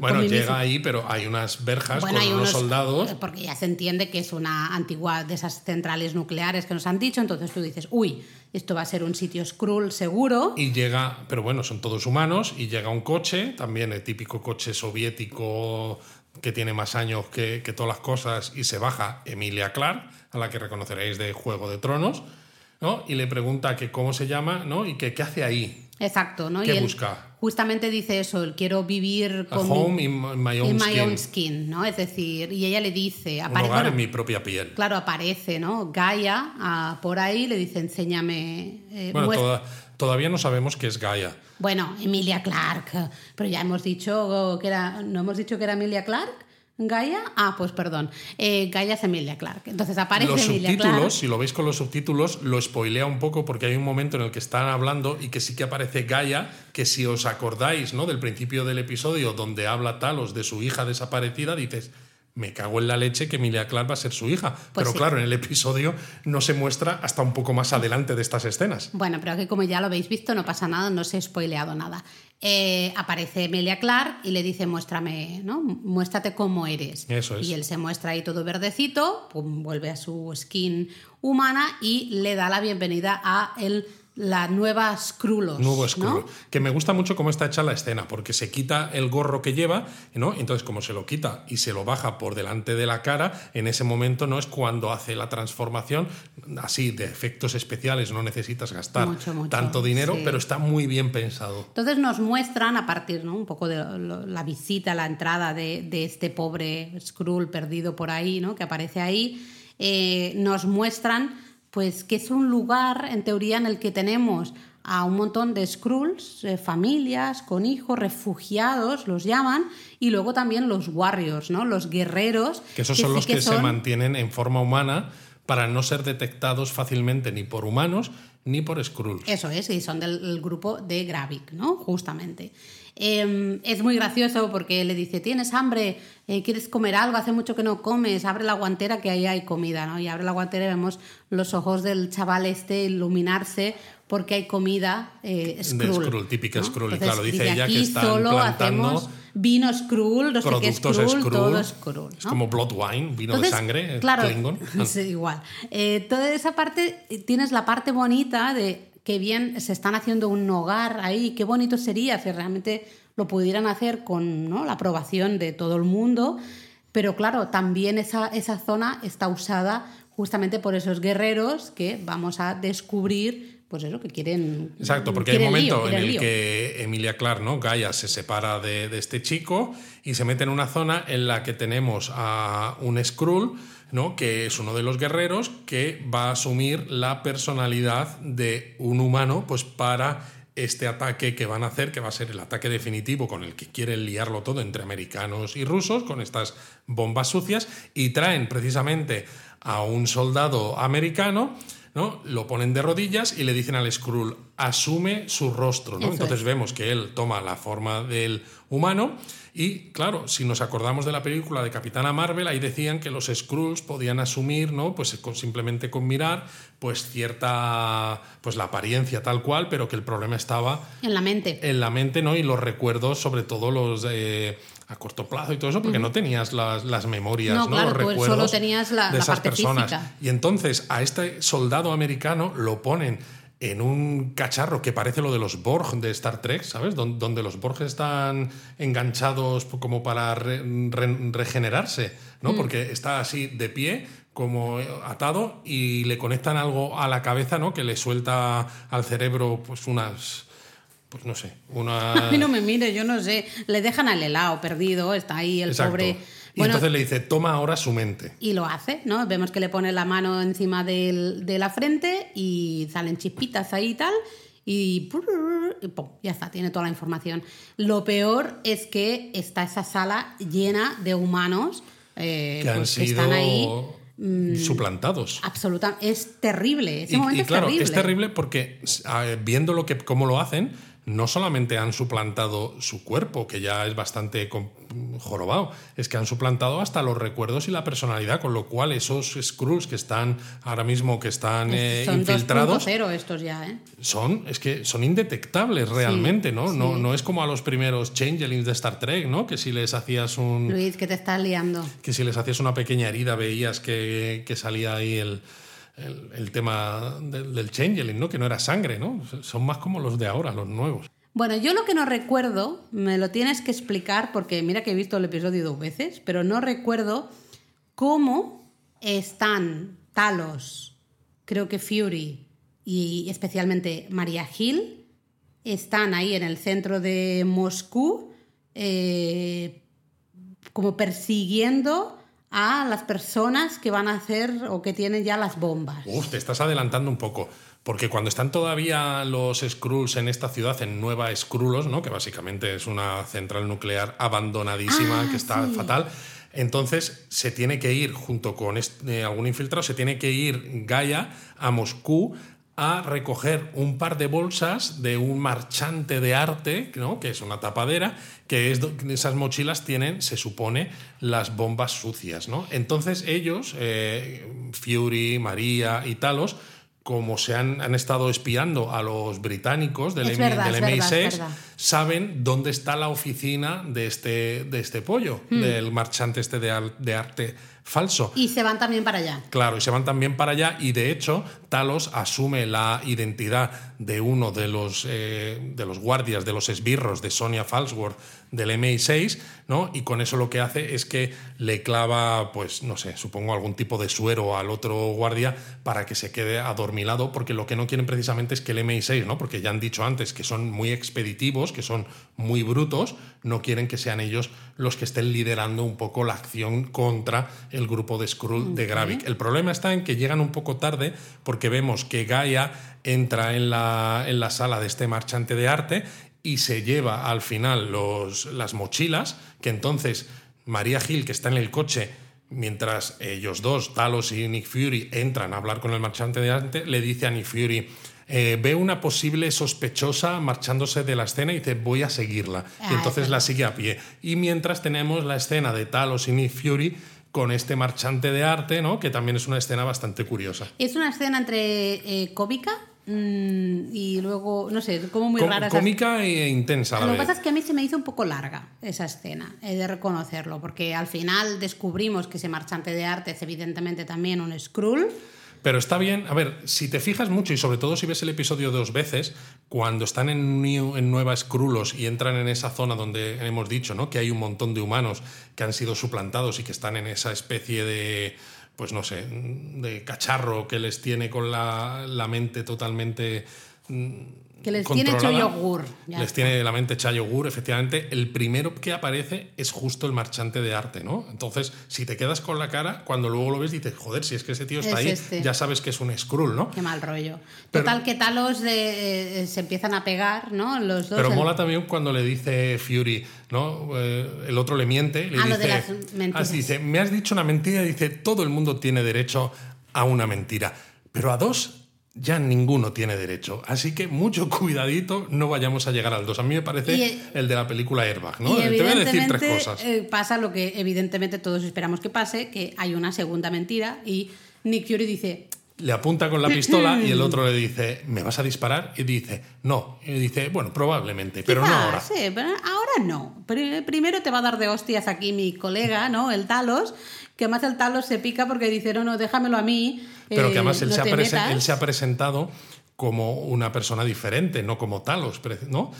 bueno, llega ahí, pero hay unas verjas con unos, soldados. Porque ya se entiende que es una antigua de esas centrales nucleares que nos han dicho, entonces tú dices, uy, esto va a ser un sitio Skrull seguro. Y llega, pero bueno, son todos humanos, y llega un coche, también el típico coche soviético que tiene más años que, que todas las cosas, y se baja Emilia Clark, a la que reconoceréis de Juego de Tronos. ¿No? y le pregunta que cómo se llama ¿no? y que qué hace ahí. Exacto, ¿no? ¿Qué busca? justamente dice eso, el quiero vivir con home mi, in my, own, skin. ¿no? Es decir, y ella le dice, aparece, en mi propia piel. Claro, aparece, ¿no? Gaia ah, por ahí le dice, enséñame. Eh, bueno, todavía no sabemos qué es Gaia. Bueno, Emilia Clark, pero ya hemos dicho que era, no hemos dicho que era Emilia Clark. Gaia, ah, pues perdón, eh, Gaia es Emilia Clark. Entonces aparece los Emilia subtítulos, si lo veis con los subtítulos, lo spoilea un poco porque hay un momento en el que están hablando y que sí que aparece Gaia, que si os acordáis, ¿no? Del principio del episodio donde habla Talos de su hija desaparecida, dices, me cago en la leche que Emilia Clark va a ser su hija. Pues pero claro, en el episodio no se muestra hasta un poco más adelante de estas escenas. Bueno, pero que como ya lo habéis visto, no pasa nada, no se ha spoileado nada. Eh, aparece Emilia Clark y le dice, muéstrame, ¿no? Muéstrate cómo eres. Eso es. Y él se muestra ahí todo verdecito, vuelve a su skin humana y le da la bienvenida a el la nueva Skrulos. Nuevo Skrull. Que me gusta mucho cómo está hecha la escena, porque se quita el gorro que lleva, ¿no? Entonces, como se lo quita y se lo baja por delante de la cara, en ese momento no es cuando hace la transformación, así de efectos especiales, no necesitas gastar tanto dinero, pero está muy bien pensado. Entonces nos muestran, a partir ¿no? un poco de la visita, la entrada de, este pobre Skrull perdido por ahí, ¿no? que aparece ahí, eh, nos muestran pues que es un lugar, en teoría, en el que tenemos a un montón de Skrulls, eh, familias con hijos, refugiados, los llaman, y luego también los warriors, ¿no? los guerreros. Que esos son los que, se mantienen en forma humana para no ser detectados fácilmente ni por humanos ni por Skrulls. Eso es, y son del grupo de Gravik, ¿no? Justamente. Eh, es muy gracioso porque le dice, ¿tienes hambre? Eh, ¿Quieres comer algo? Hace mucho que no comes, abre la guantera que ahí hay comida, ¿no? Y abre la guantera y vemos los ojos del chaval este iluminarse porque hay comida eh, Skrull. Típica ¿no? Skrull. Entonces, claro, dice ella aquí que están solo plantando hacemos vino Skrull, no sé qué productos Skrull, Skrull. todo Skrull. Es ¿no? como blood wine, vino Entonces, de sangre, eh, claro, Klingon. sí, igual. Eh, toda esa parte, eh, tienes la parte bonita de que bien se están haciendo un hogar ahí, qué bonito sería si realmente lo pudieran hacer con ¿no? la aprobación de todo el mundo, pero claro, también esa, esa zona está usada justamente por esos guerreros que vamos a descubrir, pues eso, que quieren... Exacto, porque hay un lío, momento en el lío. que Emilia Clark, ¿no? Gaia se separa de, de este chico y se mete en una zona en la que tenemos a un Skrull, ¿no? que es uno de los guerreros que va a asumir la personalidad de un humano pues para este ataque que van a hacer, que va a ser el ataque definitivo con el que quieren liarlo todo entre americanos y rusos, con estas bombas sucias, y traen precisamente a un soldado americano, ¿no? Lo ponen de rodillas y le dicen al Skrull, asume su rostro, ¿no? Entonces es. vemos que él toma la forma del humano y claro, si nos acordamos de la película de Capitana Marvel, ahí decían que los Skrulls podían asumir, ¿no? Pues con- simplemente con mirar, pues cierta, pues la apariencia tal cual, pero que el problema estaba En la mente. en la mente, ¿no? Y los recuerdos, sobre todo los de a corto plazo y todo eso, porque no tenías las, las memorias, No, ¿no? claro, los recuerdos solo tenías la- de la esas parte personas. física. Y entonces a este soldado americano lo ponen en un cacharro que parece lo de los Borg de Star Trek, ¿sabes? Don- Donde los Borg están enganchados como para re- re- regenerarse, Mm. ¿no? Porque está así de pie, como atado, y le conectan algo a la cabeza, ¿no? Que le suelta al cerebro, pues unas. Pues no sé, una. A mí no me mire, yo no sé. Le dejan al helado perdido, está ahí el Exacto. pobre. Y entonces le dice, toma ahora su mente. y lo hace, ¿no? Vemos que le pone la mano encima del- de la frente y salen chispitas ahí y tal. Y, prrr, y pum, ya está, tiene toda la información. Lo peor es que está esa sala llena de humanos eh, que han pues, que sido están ahí. suplantados. Absoluta, es terrible. Ese Y, momento y claro, es terrible. es terrible porque viendo lo que, cómo lo hacen, no solamente han suplantado su cuerpo, que ya es bastante jorobado, es que han suplantado hasta los recuerdos y la personalidad, con lo cual esos Skrulls que están ahora mismo, que están eh, Son infiltrados, 2.0 estos ya, ¿eh? son, es que son indetectables realmente, ¿no? ¿no? sí. No es como a los primeros changelings de Star Trek, ¿no? Que si les hacías un, Luis, que te estás liando. que si les hacías una pequeña herida veías que, que salía ahí el, el, tema del, del changeling, ¿no? Que no era sangre, ¿no? Son más como los de ahora, los nuevos. Bueno, yo lo que no recuerdo, me lo tienes que explicar, porque mira que he visto el episodio dos veces, pero no recuerdo cómo están Talos, creo que Fury y especialmente María Hill, están ahí en el centro de Moscú, eh, como persiguiendo a las personas que van a hacer o que tienen ya las bombas. Uf, te estás adelantando un poco. Porque cuando están todavía los Skrulls en esta ciudad, en Nueva Skrullos, ¿no? que básicamente es una central nuclear abandonadísima, Ah, que está sí. fatal, entonces se tiene que ir, junto con este- algún infiltrado, se tiene que ir Gaia a Moscú a recoger un par de bolsas de un marchante de arte, ¿no? que es una tapadera, que es esas mochilas tienen, se supone, las bombas sucias. ¿no? Entonces ellos, eh, Fury, María y Talos, como se han, han estado espiando a los británicos del, verdad, del es verdad, es MI6, verdad. saben dónde está la oficina de este, de este pollo, Hmm. del marchante este de arte falso. Y se van también para allá. Claro, y se van también para allá y de hecho Talos asume la identidad de uno de los, eh, de los guardias, de los esbirros de Sonia Falsworth del MI6, ¿no? Y con eso lo que hace es que le clava, pues no sé, supongo algún tipo de suero al otro guardia para que se quede adormilado, porque lo que no quieren precisamente es que el MI6, ¿no? Porque ya han dicho antes que son muy expeditivos, que son muy brutos, no quieren que sean ellos los que estén liderando un poco la acción contra el grupo de Skrull de Gravik. El problema está en que llegan un poco tarde porque vemos que Gaia entra en la, en la sala de este marchante de arte y se lleva al final los, las mochilas, que entonces María Gil, que está en el coche, mientras ellos dos, Talos y Nick Fury, entran a hablar con el marchante de arte, le dice a Nick Fury, eh, ve una posible sospechosa marchándose de la escena y dice, voy a seguirla. y Ah, entonces la sigue a pie. Y mientras tenemos la escena de Talos y Nick Fury con este marchante de arte, ¿no? que también es una escena bastante curiosa. Es una escena entre eh, cómica mm, y luego, no sé, como muy Com- rara. cómica e intensa Lo que pasa es que a mí se me hizo un poco larga esa escena, he de reconocerlo, porque al final descubrimos que ese marchante de arte es evidentemente también un Skrull. Pero está bien, a ver, si te fijas mucho y sobre todo si ves el episodio dos veces, cuando están en, New- en Nueva Skrulos y entran en esa zona donde hemos dicho ¿no? que hay un montón de humanos que han sido suplantados y que están en esa especie de, pues no sé, de cacharro que les tiene con la, la mente totalmente... Que les tiene hecho yogur. Ya Les tiene la mente hecha yogur, efectivamente. El primero que aparece es justo el marchante de arte, ¿no? Entonces, si te quedas con la cara, cuando luego lo ves, dices, joder, si es que ese tío está Es ahí, este. ya sabes que es un Skrull, ¿no? Qué mal rollo. Pero- Total, que talos de, eh, se empiezan a pegar, ¿no? Los dos. Pero el- mola también cuando le dice Fury, ¿no? Eh, el otro le miente, le Ah, lo dice, de las mentiras. ah, dice, me has dicho una mentira, dice, todo el mundo tiene derecho a una mentira, pero a dos ya ninguno tiene derecho. Así que mucho cuidadito, no vayamos a llegar al dos. A mí me parece Y, eh, el de la película Airbag, ¿no? Te voy a decir tres cosas. eh, pasa lo que evidentemente todos esperamos que pase, que hay una segunda mentira y Nick Fury dice, Le apunta con la pistola y el otro le dice, ¿me vas a disparar? Y dice, no. Y dice, bueno, probablemente, pero no "Quizás, ahora. sí, pero ahora no. Pri- Primero te va a dar de hostias aquí mi colega, ¿no? El Talos, que además el Talos se pica porque dice, no, no, déjamelo a mí. Pero eh, que además él, no se ha te presen- metas". él se ha presentado como una persona diferente, no como Talos, ¿no?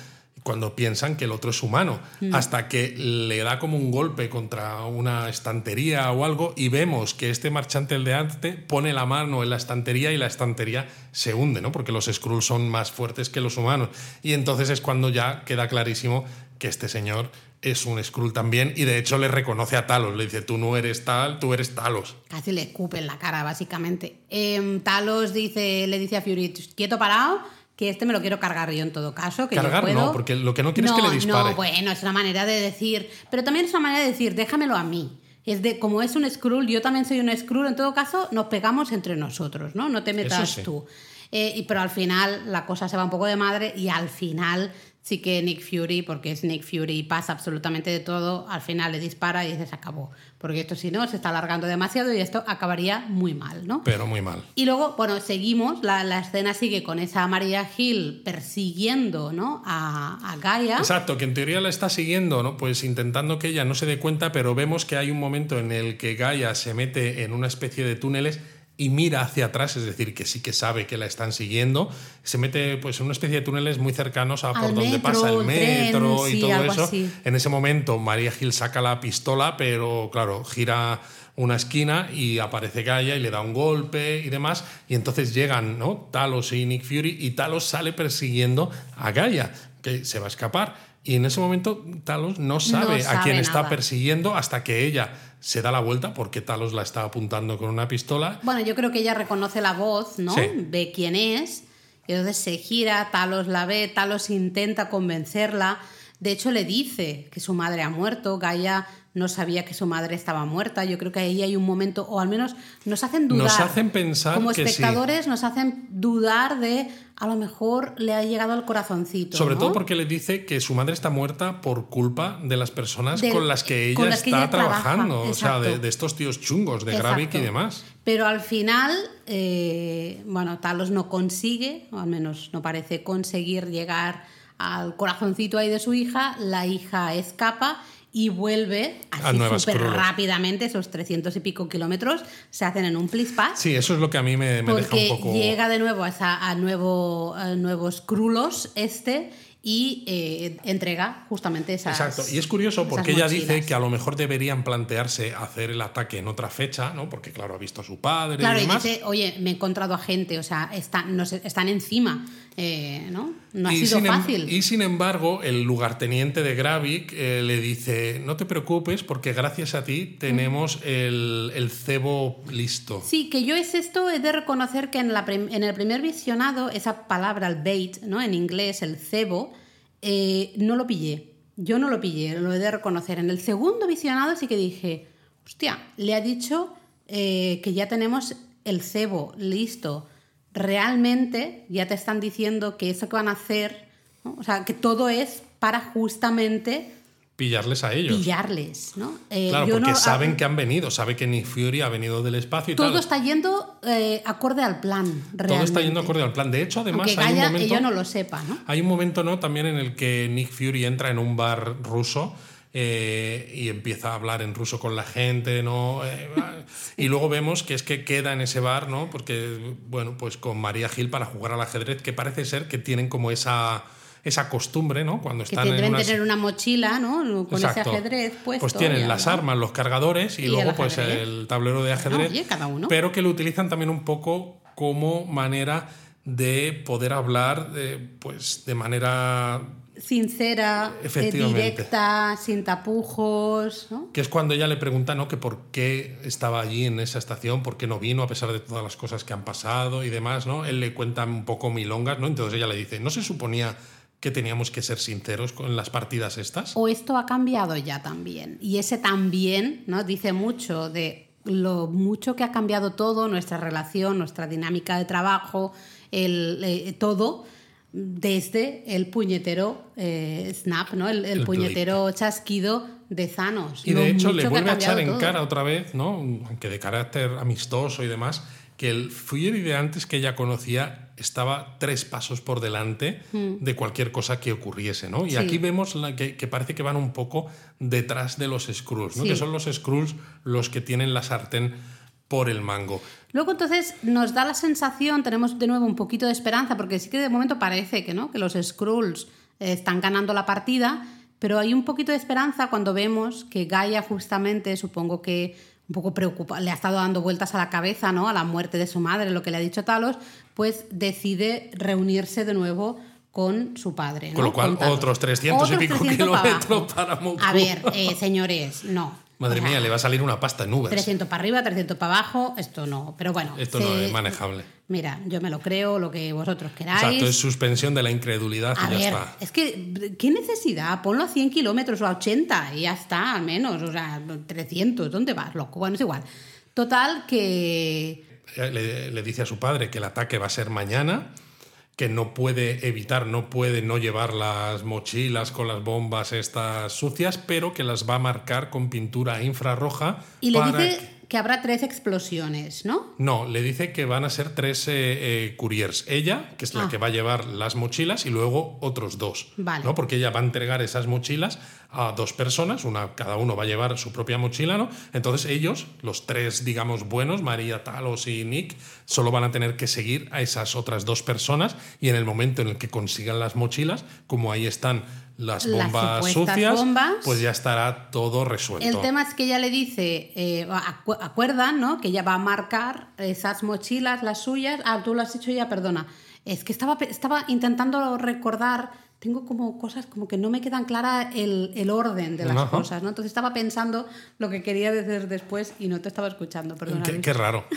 Cuando piensan que el otro es humano, Mm. hasta que le da como un golpe contra una estantería o algo y vemos que este marchante el de arte pone la mano en la estantería y la estantería se hunde, ¿no? Porque los Skrulls son más fuertes que los humanos. Y entonces es cuando ya queda clarísimo que este señor es un Skrull también y de hecho le reconoce a Talos, le dice, tú no eres tal, tú eres Talos. Casi le escupe en la cara, básicamente. Em, Talos dice, le dice a Fury, quieto parado, que este me lo quiero cargar yo en todo caso. Que yo Cargar puedo". no, porque lo que no quiere es que le dispare. No, bueno, es una manera de decir, pero también es una manera de decir, déjamelo a mí. Es de, como es un Skrull, yo también soy un Skrull, en todo caso, nos pegamos entre nosotros, ¿no? No te metas sí. tú. Eh, pero al final la cosa se va un poco de madre y al final sí que Nick Fury, porque es Nick Fury y pasa absolutamente de todo, al final le dispara y dice se acabó. Porque esto si no se está alargando demasiado y esto acabaría muy mal, ¿no? Pero muy mal. Y luego, bueno, seguimos, la, la escena sigue con esa María Hill persiguiendo ¿no? a, a Gaia. Exacto, que en teoría la está siguiendo, ¿no? Pues intentando que ella no se dé cuenta, pero vemos que hay un momento en el que Gaia se mete en una especie de túneles y mira hacia atrás, es decir, que sí que sabe que la están siguiendo, se mete pues en una especie de túneles muy cercanos a por donde pasa el metro tren, y sí, todo eso. así. En ese momento María Gil saca la pistola, pero claro, gira una esquina y aparece Gaia y le da un golpe y demás. Y entonces llegan ¿no? Talos y Nick Fury y Talos sale persiguiendo a Gaia, que se va a escapar. Y en ese momento Talos no sabe, a sabe quién está nada. persiguiendo hasta que ella se da la vuelta porque Talos la está apuntando con una pistola. Bueno, yo creo que ella reconoce la voz, ¿no? Sí. Ve quién es. Y entonces se gira, Talos la ve, Talos intenta convencerla. De hecho, le dice que su madre ha muerto. Gaia no sabía que su madre estaba muerta. Yo creo que ahí hay un momento, o al menos nos hacen dudar. Nos hacen pensar Como que sí. espectadores, nos hacen dudar de a lo mejor le ha llegado al corazoncito. Sobre ¿no? todo porque le dice que su madre está muerta por culpa de las personas De- con las que ella con las que está ella trabaja, trabajando, o sea, de, estos tíos chungos, de Gravik y demás. Pero al final, eh, bueno, Talos no consigue, o al menos no parece conseguir llegar al corazoncito ahí de su hija. La hija escapa y vuelve A así súper rápidamente, esos 300 y pico kilómetros se hacen en un plis pas. Sí, eso es lo que a mí me, me deja un poco... llega de nuevo a, esa- a nuevo, a nuevos Krulos este y eh, entrega justamente esas. Exacto, y es curioso porque ella dice que a lo mejor deberían plantearse hacer el ataque en otra fecha, ¿no? Porque claro, ha visto a su padre Claro, y dice, oye, me he encontrado a gente, o sea, sé, están encima, eh, ¿no? No ha y, sido sin em- fácil. y sin embargo, el lugarteniente de Gravik eh, le dice, no te preocupes porque gracias a ti tenemos el, el cebo listo. Sí, que yo es esto, he de reconocer que en, la en el primer visionado, esa palabra, el bait, ¿no? En inglés, el cebo, eh, no lo pillé. Yo no lo pillé, lo he de reconocer. En el segundo visionado sí que dije, hostia, le ha dicho que ya tenemos el cebo listo. Realmente ya te están diciendo que eso que van a hacer, ¿no? o sea, que todo es para justamente pillarles a ellos. pillarles, ¿no? Eh, Claro, yo porque no- saben que han venido, sabe que Nick Fury ha venido del espacio y todo tal. está yendo eh, acorde al plan. Todo está yendo realmente. acorde al plan. De hecho, además, Aunque hay un momento. ella no lo sepa, ¿no? Hay un momento, ¿no? También en el que Nick Fury entra en un bar ruso eh, y empieza a hablar en ruso con la gente, ¿no? Eh, y luego vemos que es que queda en ese bar, ¿no? Porque, bueno, pues con María Gil para jugar al ajedrez, que parece ser que tienen como esa, esa costumbre, ¿no? Cuando Que están en tendrán unas... tener una mochila, ¿no? Con Exacto. ese ajedrez puesto. Pues tienen las armas, los cargadores y, Y luego el pues ajedrez. el tablero de ajedrez. oye, cada uno. Pero que lo utilizan también un poco como manera de poder hablar eh, pues de manera Sincera, eh, directa, sin tapujos, ¿no? que es cuando ella le pregunta ¿no? que por qué estaba allí en esa estación, por qué no vino a pesar de todas las cosas que han pasado y demás, ¿no? Él le cuenta un poco milongas, ¿no? Entonces ella le dice, ¿no se suponía que teníamos que ser sinceros con las partidas estas? O esto ha cambiado ya también. Y ese también, ¿no? Dice mucho de lo mucho que ha cambiado todo, nuestra relación, nuestra dinámica de trabajo, el, eh, todo, desde el puñetero eh, snap, ¿no? El, el El puñetero chasquido de Thanos. Y Lo de hecho le vuelve a echar en todo. cara otra vez, ¿no? aunque de carácter amistoso y demás, que el Fury de antes que ella conocía estaba tres pasos por delante de cualquier cosa que ocurriese, ¿no? Y. Sí. aquí vemos la que, que parece que van un poco detrás de los Skrulls, ¿no? Sí. Que son los Skrulls los que tienen la sartén por el mango. Luego entonces nos da la sensación, tenemos de nuevo un poquito de esperanza, porque sí que de momento parece que, ¿no? que los Skrulls eh, están ganando la partida, pero hay un poquito de esperanza cuando vemos que Gaia justamente, supongo que un poco preocupa, le ha estado dando vueltas a la cabeza, ¿no? A la muerte de su madre, lo que le ha dicho Talos, pues decide reunirse de nuevo con su padre. Con lo cual, otros 300 y pico 300 para kilómetros para Moku. A ver, eh, señores, no. Madre mía, le va a salir una pasta en Ubers. 300 para arriba, 300 para abajo, esto no. Pero bueno. Esto se- no es manejable. Mira, yo me lo creo, lo que vosotros queráis. Exacto, es suspensión de la incredulidad a y ya ver, está. es que, ¿qué necesidad? Ponlo a 100 kilómetros o a 80 y ya está, al menos. O sea, 300, ¿dónde vas, loco? Bueno, es igual. Total, que. le, le dice a su padre que el ataque va a ser mañana, que no puede evitar, no puede no llevar las mochilas con las bombas estas sucias, pero que las va a marcar con pintura infrarroja. Y le para dice que habrá tres explosiones, ¿no? No, le dice que van a ser tres eh, eh, couriers. Ella, que es la Ah. que va a llevar las mochilas, y luego otros dos. Vale. ¿no? Porque ella va a entregar esas mochilas a dos personas, una, cada uno va a llevar su propia mochila, ¿no? Entonces ellos, los tres, digamos, buenos, María, Talos y Nick, solo van a tener que seguir a esas otras dos personas y en el momento en el que consigan las mochilas, como ahí están las bombas sucias, bombas. pues ya estará todo resuelto. El tema es que ella le dice, eh, acu- acuerdan, ¿no? Que ella va a marcar esas mochilas, las suyas. Ah, tú lo has hecho ya, perdona. Es que estaba, estaba intentando recordar, tengo como cosas como que no me quedan clara el, el orden de las Ajá. cosas, ¿no? Entonces estaba pensando lo que quería decir después y no te estaba escuchando, perdona. Qué, qué raro.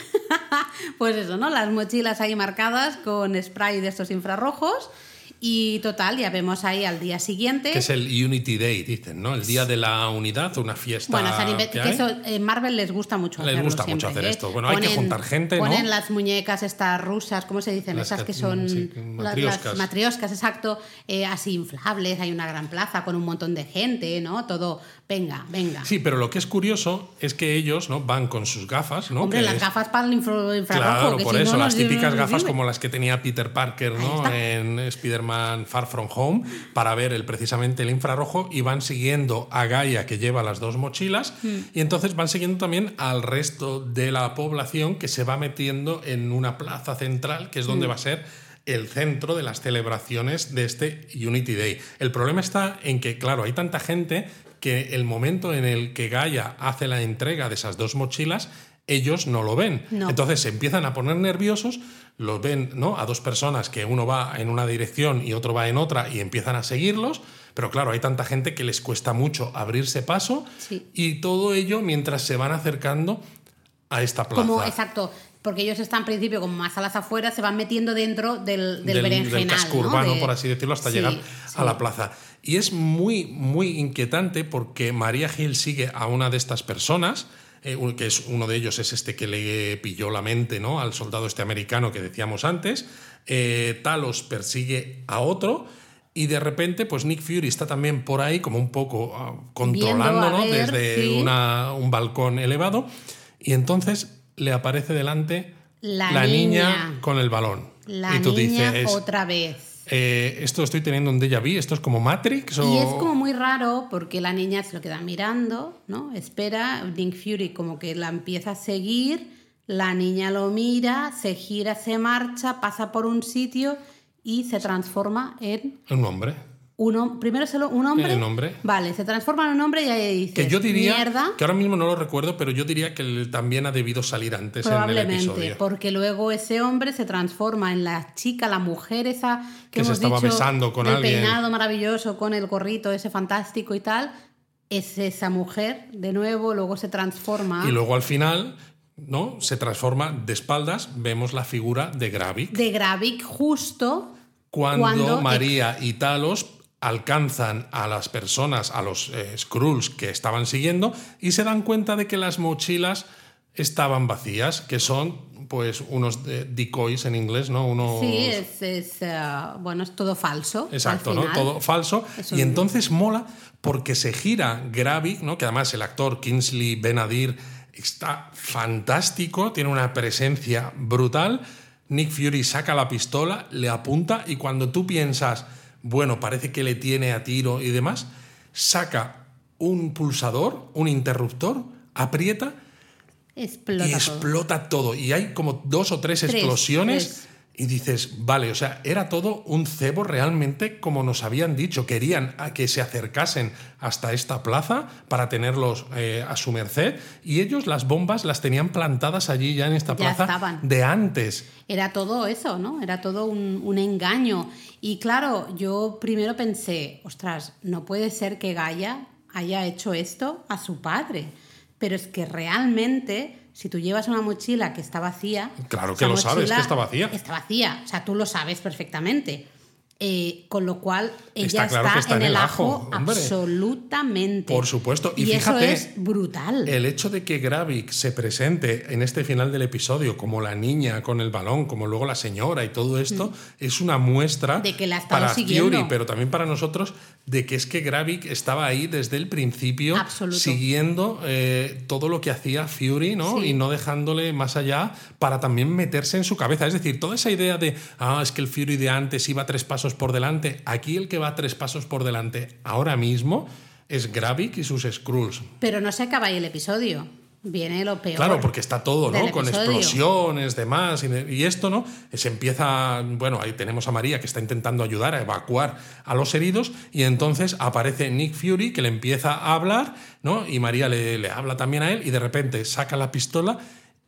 Pues eso, ¿no? Las mochilas ahí marcadas con spray de estos infrarrojos. Y total, ya vemos ahí al día siguiente. Que es el Unity Day, dicen, ¿no? El día de la unidad, una fiesta. Bueno, que eso en Marvel les gusta mucho Les gusta mucho hacer ¿eh? esto. Bueno, hay que juntar gente, ¿no? Ponen las muñecas estas rusas, ¿cómo se dicen? Las Esas que- son sí, matrioscas. las matrioscas, exacto, eh, así inflables, hay una gran plaza con un montón de gente, ¿no? Todo, venga, venga. Sí, pero lo que es curioso es que ellos ¿no? van con sus gafas, ¿no? Hombre, Que las es- gafas para el infra- infrarrojo. Claro, que por si eso, las típicas gafas como las que tenía Peter Parker ¿no? en Spider-Man Far From Home para ver el, precisamente el infrarrojo y van siguiendo a Gaia que lleva las dos mochilas Hmm. y entonces van siguiendo también al resto de la población que se va metiendo en una plaza central que es Hmm. donde va a ser el centro de las celebraciones de este Unity Day. El problema está en que, claro, hay tanta gente que el momento en el que Gaia hace la entrega de esas dos mochilas, ellos no lo ven. No. Entonces se empiezan a poner nerviosos, los ven ¿no? a dos personas que uno va en una dirección y otro va en otra y empiezan a seguirlos, pero claro, hay tanta gente que les cuesta mucho abrirse paso Sí. y todo ello mientras se van acercando a esta plaza. Como, exacto, porque ellos están al principio como más a las afueras, se van metiendo dentro del, del, del, berenjenal, del casco ¿no? urbano, De- por así decirlo, hasta Sí, llegar sí. a la plaza. Y es muy, muy inquietante porque María Gil sigue a una de estas personas eh, que es uno de ellos es este que le pilló la mente ¿no? al soldado este americano que decíamos antes. Eh, Talos persigue a otro. Y de repente, pues Nick Fury está también por ahí, como un poco ver, Desde sí. una- un balcón elevado. Y entonces le aparece delante La niña. niña. con el balón. La y tú niña dices, otra vez. eh, esto estoy teniendo un déjà vu, esto es como Matrix o... Y es como muy raro porque la niña se lo queda mirando, ¿no? Espera, Nick Fury como que la empieza a seguir, la niña lo mira, se gira, se marcha, pasa por un sitio y se transforma en un hombre. Un primero solo un hombre. En hombre. Vale, se transforma en un hombre y ahí dice Que yo diría, mierda. que ahora mismo no lo recuerdo, pero yo diría que él también ha debido salir antes en el Probablemente, episodio. porque luego ese hombre se transforma en la chica, la mujer esa que, Que se estaba dicho, besando con del alguien. peinado maravilloso, con el gorrito ese fantástico y tal. Es esa mujer, de nuevo, luego se transforma Y luego al final, ¿no? Se transforma de espaldas, vemos la figura de Gravik. de Gravik justo Cuando, cuando María y Talos alcanzan a las personas, a los eh, Skrulls que estaban siguiendo, y se dan cuenta de que las mochilas estaban vacías, que son pues unos eh, decoys en inglés, ¿no? Unos... Sí, es, es, eh, bueno, es todo falso. al Exacto, ¿no? Todo falso. Y entonces mola porque se gira Gravik, ¿no? Que además el actor Kingsley Benadir está fantástico, tiene una presencia brutal. Nick Fury saca la pistola, le apunta y cuando tú piensas, bueno, parece que le tiene a tiro y demás, saca un pulsador, un interruptor, aprieta Explota y todo. explota todo. Y hay como dos o tres, Tres, explosiones. tres. Y dices, vale, o sea, era todo un cebo realmente como nos habían dicho. Querían a que se acercasen hasta esta plaza para tenerlos eh, a su merced. Y ellos las bombas las tenían plantadas allí ya en esta Ya plaza estaban. de antes. Era todo eso, ¿no? Era todo un, un engaño. Y claro, yo primero pensé, ostras, no puede ser que Gaia haya hecho esto a su padre. Pero es que realmente, si tú llevas una mochila que está vacía. Claro que lo sabes, que está vacía. Está vacía, o sea, tú lo sabes perfectamente. Eh, con lo cual, ella Está claro que está en el ajo, absolutamente. Por supuesto. Y Y, fíjate, eso es brutal. El hecho de que Gravik se presente en este final del episodio como la niña con el balón, como luego la señora y todo esto, es una muestra. De que la ha para siguiendo. Fury, pero también para nosotros, de que es que Gravik estaba ahí desde el principio, Absoluto. siguiendo eh, todo lo que hacía Fury, ¿no? Sí. Y no dejándole más allá para también meterse en su cabeza. Es decir, toda esa idea de, ah, es que el Fury de antes iba tres pasos por delante, aquí el que va tres pasos por delante ahora mismo es Gravik y sus Skrulls. Pero no se acaba ahí el episodio. Viene lo peor. Claro, porque está todo, ¿no? Con episodio. explosiones, demás. Y, y esto, ¿no? Se empieza. Bueno, ahí tenemos a María que está intentando ayudar a evacuar a los heridos. Y entonces aparece Nick Fury que le empieza a hablar, ¿no? Y María le, le habla también a él. Y de repente saca la pistola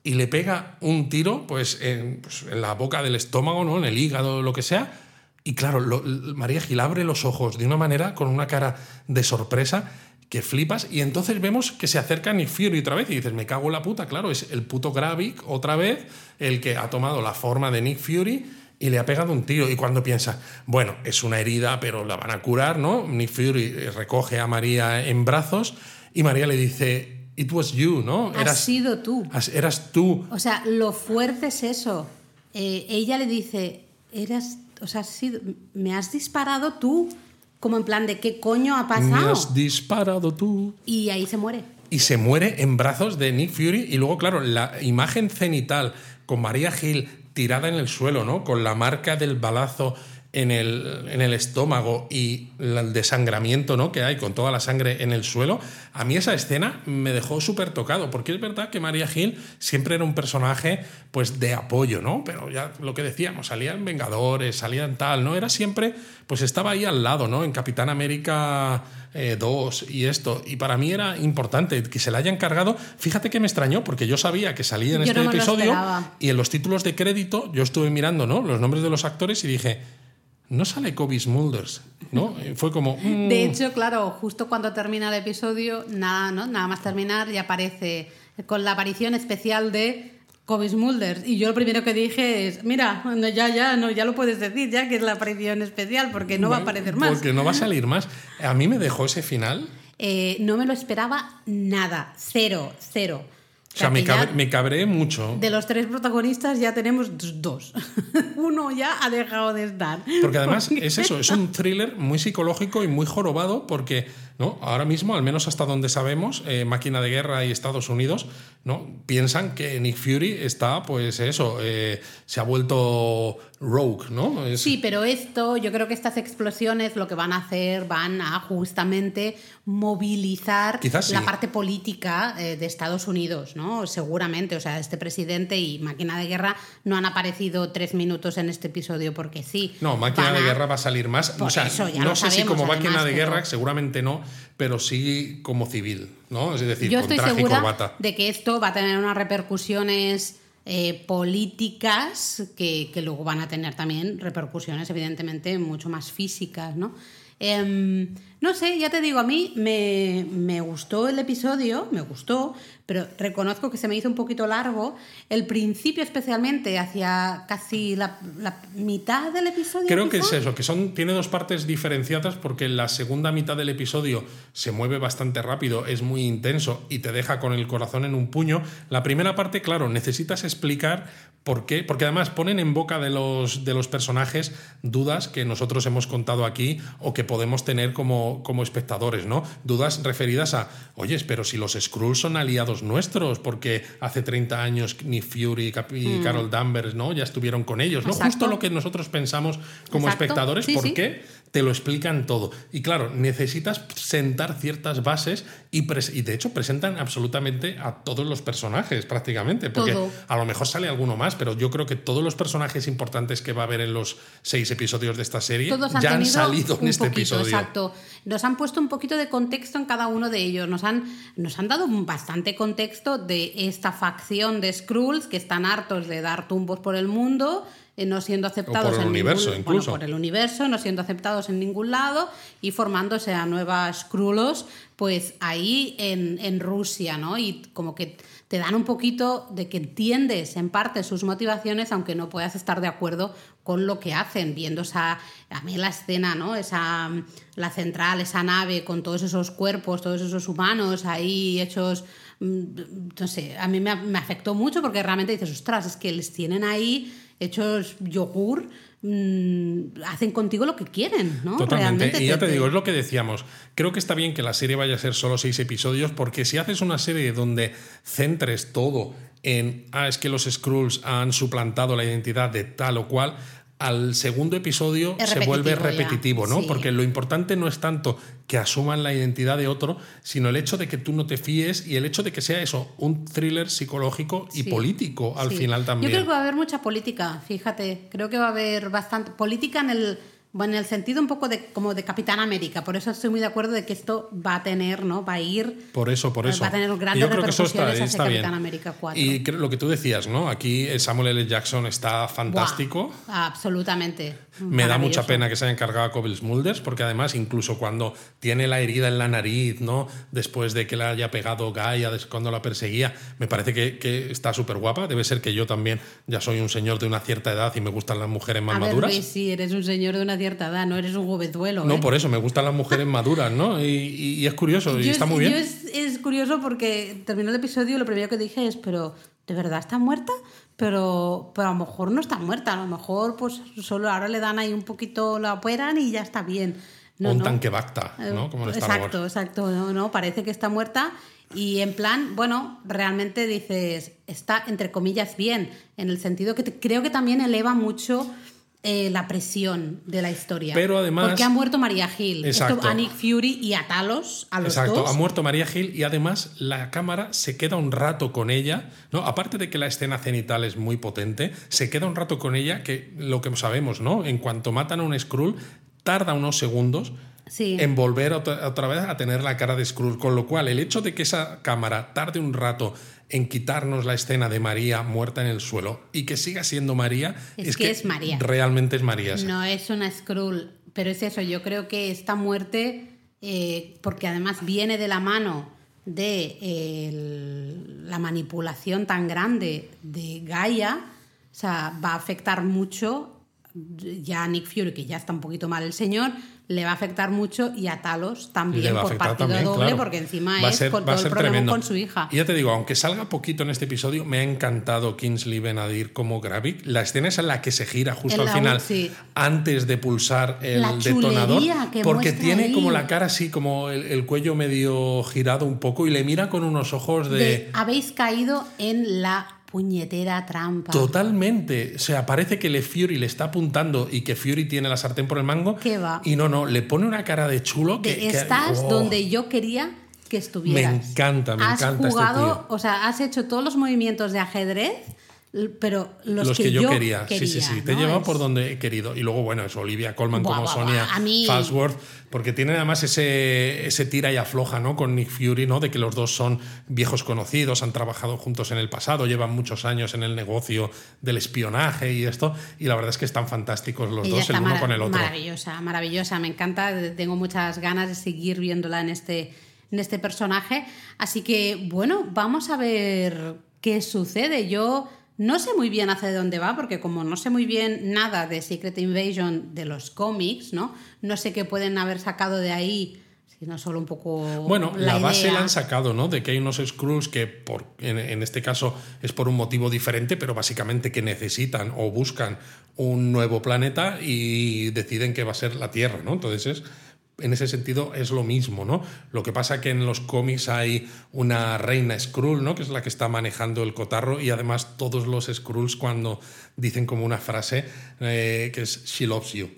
y le pega un tiro, pues en, pues, en la boca del estómago, ¿no? En el hígado, lo que sea. Y claro, lo- María Gil abre los ojos de una manera, con una cara de sorpresa, que flipas. Y entonces vemos que se acerca Nick Fury otra vez y dices, me cago en la puta. Claro, es el puto Gravik otra vez el que ha tomado la forma de Nick Fury y le ha pegado un tiro. Y cuando piensa, bueno, es una herida, pero la van a curar, ¿no? Nick Fury eh, recoge a María en brazos y María le dice, it was you, ¿no? Has sido tú. has- eras tú. O sea, lo fuerte es eso. Eh, ella le dice, eras, o sea, has sido- me has disparado tú, como en plan de qué coño ha Me pasado. has disparado tú. Y ahí se muere. y se muere en brazos de Nick Fury. Y luego, claro, la imagen cenital con María Gil tirada en el suelo, ¿no? Con la marca del balazo en el, en el estómago y el desangramiento ¿no? que hay con toda la sangre en el suelo, a mí esa escena me dejó súper tocado, porque es verdad que María Gil siempre era un personaje pues de apoyo, ¿no? Pero ya lo que decíamos, salían Vengadores, salían tal, ¿no? Era siempre, pues estaba ahí al lado, ¿no? En Capitán América eh, 2 y esto, y para mí era importante que se la hayan cargado. Fíjate que me extrañó, porque yo sabía que salía en Yo este no episodio y en los títulos de crédito yo estuve mirando, ¿no? Los nombres de los actores y dije, no sale Kobe Smulders, ¿no? Fue como... mm, De hecho, claro, justo cuando termina el episodio, nada, ¿no? nada más terminar, y aparece con la aparición especial de Kobe Smulders. Y yo lo primero que dije es, mira, ya, ya, no, ya lo puedes decir, ya que es la aparición especial, porque no va a aparecer más. Porque no va a salir más. A mí me dejó ese final. Eh, no me lo esperaba nada, cero, cero. O sea, me, ya cabre- me cabré mucho. De los tres protagonistas ya tenemos dos. Uno ya ha dejado de estar. Porque además es eso, es un thriller muy psicológico y muy jorobado porque ¿no? ahora mismo, al menos hasta donde sabemos, eh, Máquina de Guerra y Estados Unidos ¿no? piensan que Nick Fury está, pues eso, eh, se ha vuelto rogue, ¿no? Es- Sí, pero esto, yo creo que estas explosiones lo que van a hacer van a justamente movilizar Quizás sí. la parte política eh, de Estados Unidos, ¿no? Seguramente, o sea, este presidente y máquina de guerra no han aparecido tres minutos en este episodio porque sí. No, Máquina de Guerra va a salir más. Por o sea, eso, ya no lo sé si como Máquina de pero- Guerra, seguramente no, pero sí como civil, ¿no? Es decir, Yo con estoy traje y corbata. de que esto va a tener unas repercusiones eh, políticas que, que luego van a tener también repercusiones, evidentemente, mucho más físicas, ¿no? Em, no sé, ya te digo, a mí me, me gustó el episodio, me gustó, pero reconozco que se me hizo un poquito largo. El principio, especialmente, hacia casi la, la mitad del episodio. Creo que es eso, que son, tiene dos partes diferenciadas porque la segunda mitad del episodio se mueve bastante rápido, es muy intenso y te deja con el corazón en un puño. La primera parte, claro, necesitas explicar por qué, porque además ponen en boca de los, de los personajes dudas que nosotros hemos contado aquí o que podemos tener como, como espectadores, ¿no? Dudas referidas a, oye, pero si los Skrulls son aliados nuestros, porque hace 30 años ni Fury y Carol Danvers, ¿no? Ya estuvieron con ellos, ¿no? Exacto. Justo lo que nosotros pensamos como Exacto. espectadores, Sí, ¿por sí. qué? Te lo explican todo. Y claro, necesitas sentar ciertas bases y, y de hecho presentan absolutamente a todos los personajes prácticamente, porque Todo. a lo mejor sale alguno más, pero yo creo que todos los personajes importantes que va a haber en los seis episodios de esta serie Todos han ya han salido en este poquito, episodio. Exacto. Nos han puesto un poquito de contexto en cada uno de ellos. Nos han, nos han dado bastante contexto de esta facción de Skrulls que están hartos de dar tumbos por el mundo, no siendo aceptados el en universo, ningún, incluso. bueno, por el universo, no siendo aceptados en ningún lado y formándose a nuevas Skrullos, pues ahí en, en Rusia, ¿no? Y como que te dan un poquito de que entiendes en parte sus motivaciones, aunque no puedas estar de acuerdo con lo que hacen, viendo esa, a mí la escena, ¿no? Esa, la central, esa nave con todos esos cuerpos, todos esos humanos ahí hechos, mm, no sé, a mí me, me afectó mucho porque realmente dices, ostras, es que les tienen ahí hechos yogur, mm, hacen contigo lo que quieren, ¿no? Totalmente. Realmente y ya te- te digo, es lo que decíamos. Creo que está bien que la serie vaya a ser solo seis episodios, porque si haces una serie donde centres todo en, ah, es que los Skrulls han suplantado la identidad de tal o cual, al segundo episodio se vuelve repetitivo ya, ¿no? sí. Porque lo importante no es tanto que asuman la identidad de otro, sino el hecho de que tú no te fíes y el hecho de que sea eso, un thriller psicológico y Sí. político al Sí. final también. Yo creo que va a haber mucha política, fíjate. Creo que va a haber bastante política en el, bueno, en el sentido un poco de como de Capitán América. Por eso estoy muy de acuerdo de que esto va a tener, ¿no? Va a ir. Por eso, por eso. Va a tener grandes yo creo que eso está, hacia está bien. Capitán América 4. Y creo lo que tú decías, ¿no? Aquí eh, Samuel L. Jackson está fantástico. Buah, absolutamente. Me da mucha pena que se haya encargado a Cobble Smulders, porque además, incluso cuando tiene la herida en la nariz, ¿no? Después de que le haya pegado Gaia, cuando la perseguía, me parece que, que está súper guapa. Debe ser que yo también ya soy un señor de una cierta edad y me gustan las mujeres más A ver, maduras. Luis, sí, eres un señor de una cierta edad, no eres un jovenzuelo. no, ¿eh? por eso, me gustan las mujeres maduras, ¿no? Y, y- es curioso, y Yo está es- muy bien. yo es, es curioso porque terminó el episodio y lo primero que dije es, pero ¿de verdad está muerta? Pero, pero a lo mejor no está muerta, a lo mejor pues solo ahora le dan ahí un poquito, la operan y ya está bien. No, o un no. tanque Bacta, ¿no? Eh, Como en Star exacto, exacto. No, no, parece que está muerta. Y en plan, bueno, realmente dices, está entre comillas bien, en el sentido que te- creo que también eleva mucho eh, la presión de la historia. Pero además- Porque ha muerto María Gil. Esto Exacto. a Nick Fury y a Talos, a los Exacto, dos. ha muerto María Gil y además la cámara se queda un rato con ella, ¿no? Aparte de que la escena cenital es muy potente, se queda un rato con ella que lo que sabemos, ¿no? En cuanto matan a un Skrull, tarda unos segundos Sí. en volver otra, otra vez a tener la cara de Skrull, con lo cual el hecho de que esa cámara tarde un rato en quitarnos la escena de María muerta en el suelo y que siga siendo María, Es que es María. Realmente es María. sí. No es una Skrull, pero es eso, yo creo que esta muerte, eh, porque además viene de la mano de eh, el- la manipulación tan grande de Gaia, o sea, va a afectar mucho ya a Nick Fury, que ya está un poquito mal el señor, le va a afectar mucho y a Talos también por partido también, doble, claro. porque encima Va es ser- con todo el problema con su hija. Y ya te digo, aunque salga poquito en este episodio, me ha encantado Kingsley Benadir como Gravik. La escena es en la que se gira justo al final, sí. antes de pulsar el detonador, porque tiene ahí. como la cara así, como el, el cuello medio girado un poco y le mira con unos ojos de... De, habéis caído en la puñetera trampa. Totalmente. O sea, parece que le Fury le está apuntando y que Fury tiene la sartén por el mango. ¿Qué va? Y no, no, le pone una cara de chulo que. De que- estás oh. donde yo quería que estuvieras. Me encanta, me has encanta este jugado, tío. o sea, has hecho todos los movimientos de ajedrez, pero los, Los, que, yo, quería. sí, sí, sí. Te he llevado Es- por donde he querido. Y luego, bueno, es Olivia Colman Buah, como buah, Sonia buah. A mí- Falsworth, porque tiene además ese, ese tira y afloja, ¿no? Con Nick Fury, ¿no? De que los dos son viejos conocidos, han trabajado juntos en el pasado, llevan muchos años en el negocio del espionaje y esto. Y la verdad es que están fantásticos los Ella dos, el uno con el otro. Maravillosa, maravillosa, me encanta. Tengo muchas ganas de seguir viéndola en este, en este personaje. Así que, bueno, vamos a ver qué sucede. Yo no sé muy bien hacia dónde va, porque como no sé muy bien nada de Secret Invasion de los cómics, ¿no? No sé qué pueden haber sacado de ahí, sino solo un poco. Bueno, la, base idea. la han sacado, ¿no? De que hay unos Skrulls que por, en, en este caso es por un motivo diferente, pero básicamente que necesitan o buscan un nuevo planeta y deciden que va a ser la Tierra, ¿no? Entonces es, en ese sentido es lo mismo, ¿no? Lo que pasa que en los cómics hay una reina Skrull, ¿no? Que es la que está manejando el cotarro y además todos los Skrulls cuando dicen como una frase eh, que es She loves you.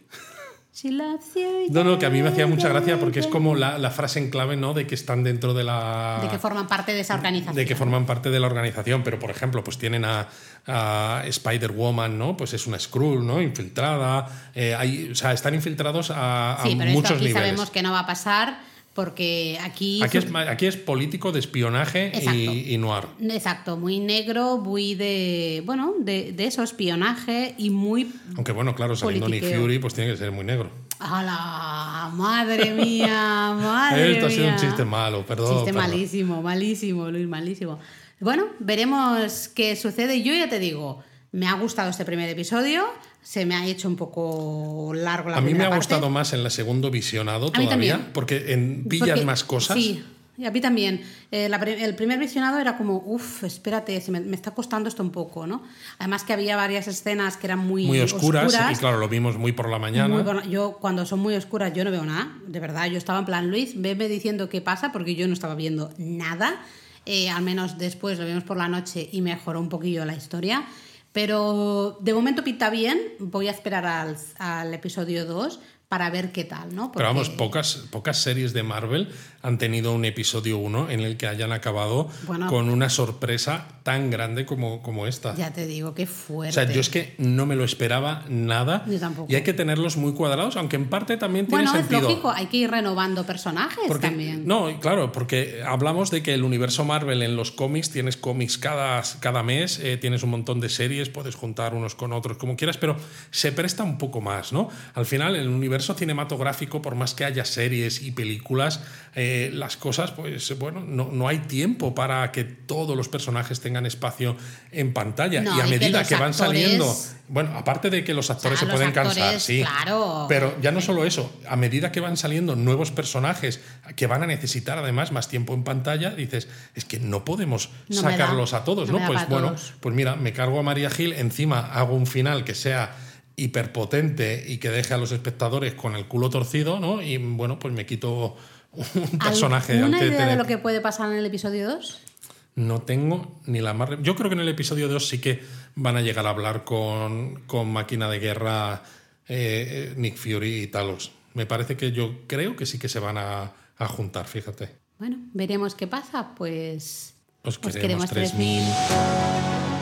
No, no, que a mí me hacía mucha gracia porque es como la, la frase en clave, ¿no? De que están dentro de la. De que forman parte de esa organización. de que forman parte de la organización, pero por ejemplo, pues tienen a, a Spider-Woman, ¿no? Pues es una Skrull, ¿no? Infiltrada. eh, hay, o sea, están infiltrados a, a Sí, pero esto muchos aquí niveles. sabemos que no va a pasar porque aquí. Aquí es, aquí es político de espionaje y, y noir. Exacto, muy negro, muy de. Bueno, de, de eso, espionaje y muy. Aunque bueno, claro, saliendo Nick. Fury, pues tiene que ser muy negro. ¡Hala! ¡Madre mía! ¡Madre Esto ha sido un mía! chiste malo, perdón. Chiste perdón. malísimo, malísimo, Luis, malísimo. Bueno, veremos qué sucede. Yo ya te digo, me ha gustado este primer episodio. Se me ha hecho un poco largo la A mí me ha parte. gustado más en la segundo visionado todavía, también. porque en, Porque- más cosas. Sí, y a mí también. Eh, la el primer visionado era como, uff, espérate, se me, me está costando esto un poco, ¿no? Además que había varias escenas que eran muy, muy oscuras, y claro, lo vimos muy por la mañana. Yo cuando son muy oscuras yo no veo nada, de verdad. Yo estaba en plan, Luis, veme diciendo qué pasa porque yo no estaba viendo nada. Eh, al menos después lo vimos por la noche y mejoró un poquillo la historia. Pero de momento pinta bien. Voy a esperar al, al episodio 2 para ver qué tal, ¿no? Pero vamos, pocas, pocas series de Marvel han tenido un episodio 1 en el que hayan acabado Bueno. con una sorpresa tan grande como, como esta. Ya te digo, qué fuerte. O sea, yo es que no me lo esperaba nada. Yo tampoco. Y hay que tenerlos muy cuadrados, aunque en parte también tiene bueno, sentido. es lógico, hay que ir renovando personajes Porque, también. No, claro, porque hablamos de que el universo Marvel en los cómics tienes cómics cada, cada mes, eh, tienes un montón de series, puedes juntar unos con otros como quieras, pero se presta un poco más, ¿no? Al final, el universo cinematográfico, por más que haya series y películas, eh, las cosas, pues bueno, no, no hay tiempo para que todos los personajes tengan espacio en pantalla. No, y a y medida que, van actores- saliendo. Bueno, aparte de que los actores sea, se pueden cansar, sí. claro. Pero ya no solo eso, a medida que van saliendo nuevos personajes que van a necesitar además más tiempo en pantalla, dices, es que no podemos No me da, sacarlos a todos, no Pues bueno, todos. pues mira, me cargo a María Gil, encima hago un final que sea hiperpotente y que deje a los espectadores con el culo torcido, ¿no? Y bueno, pues me quito un personaje ¿Una idea de lo que puede pasar en el episodio 2? No tengo ni la más... Yo creo que en el episodio 2 sí que van a llegar a hablar con, con máquina de guerra eh, eh, Nick Fury y Talos. Me parece que yo creo que sí que se van a, a juntar, fíjate. Bueno, veremos qué pasa, pues... Os os queremos queremos 3000. 3000.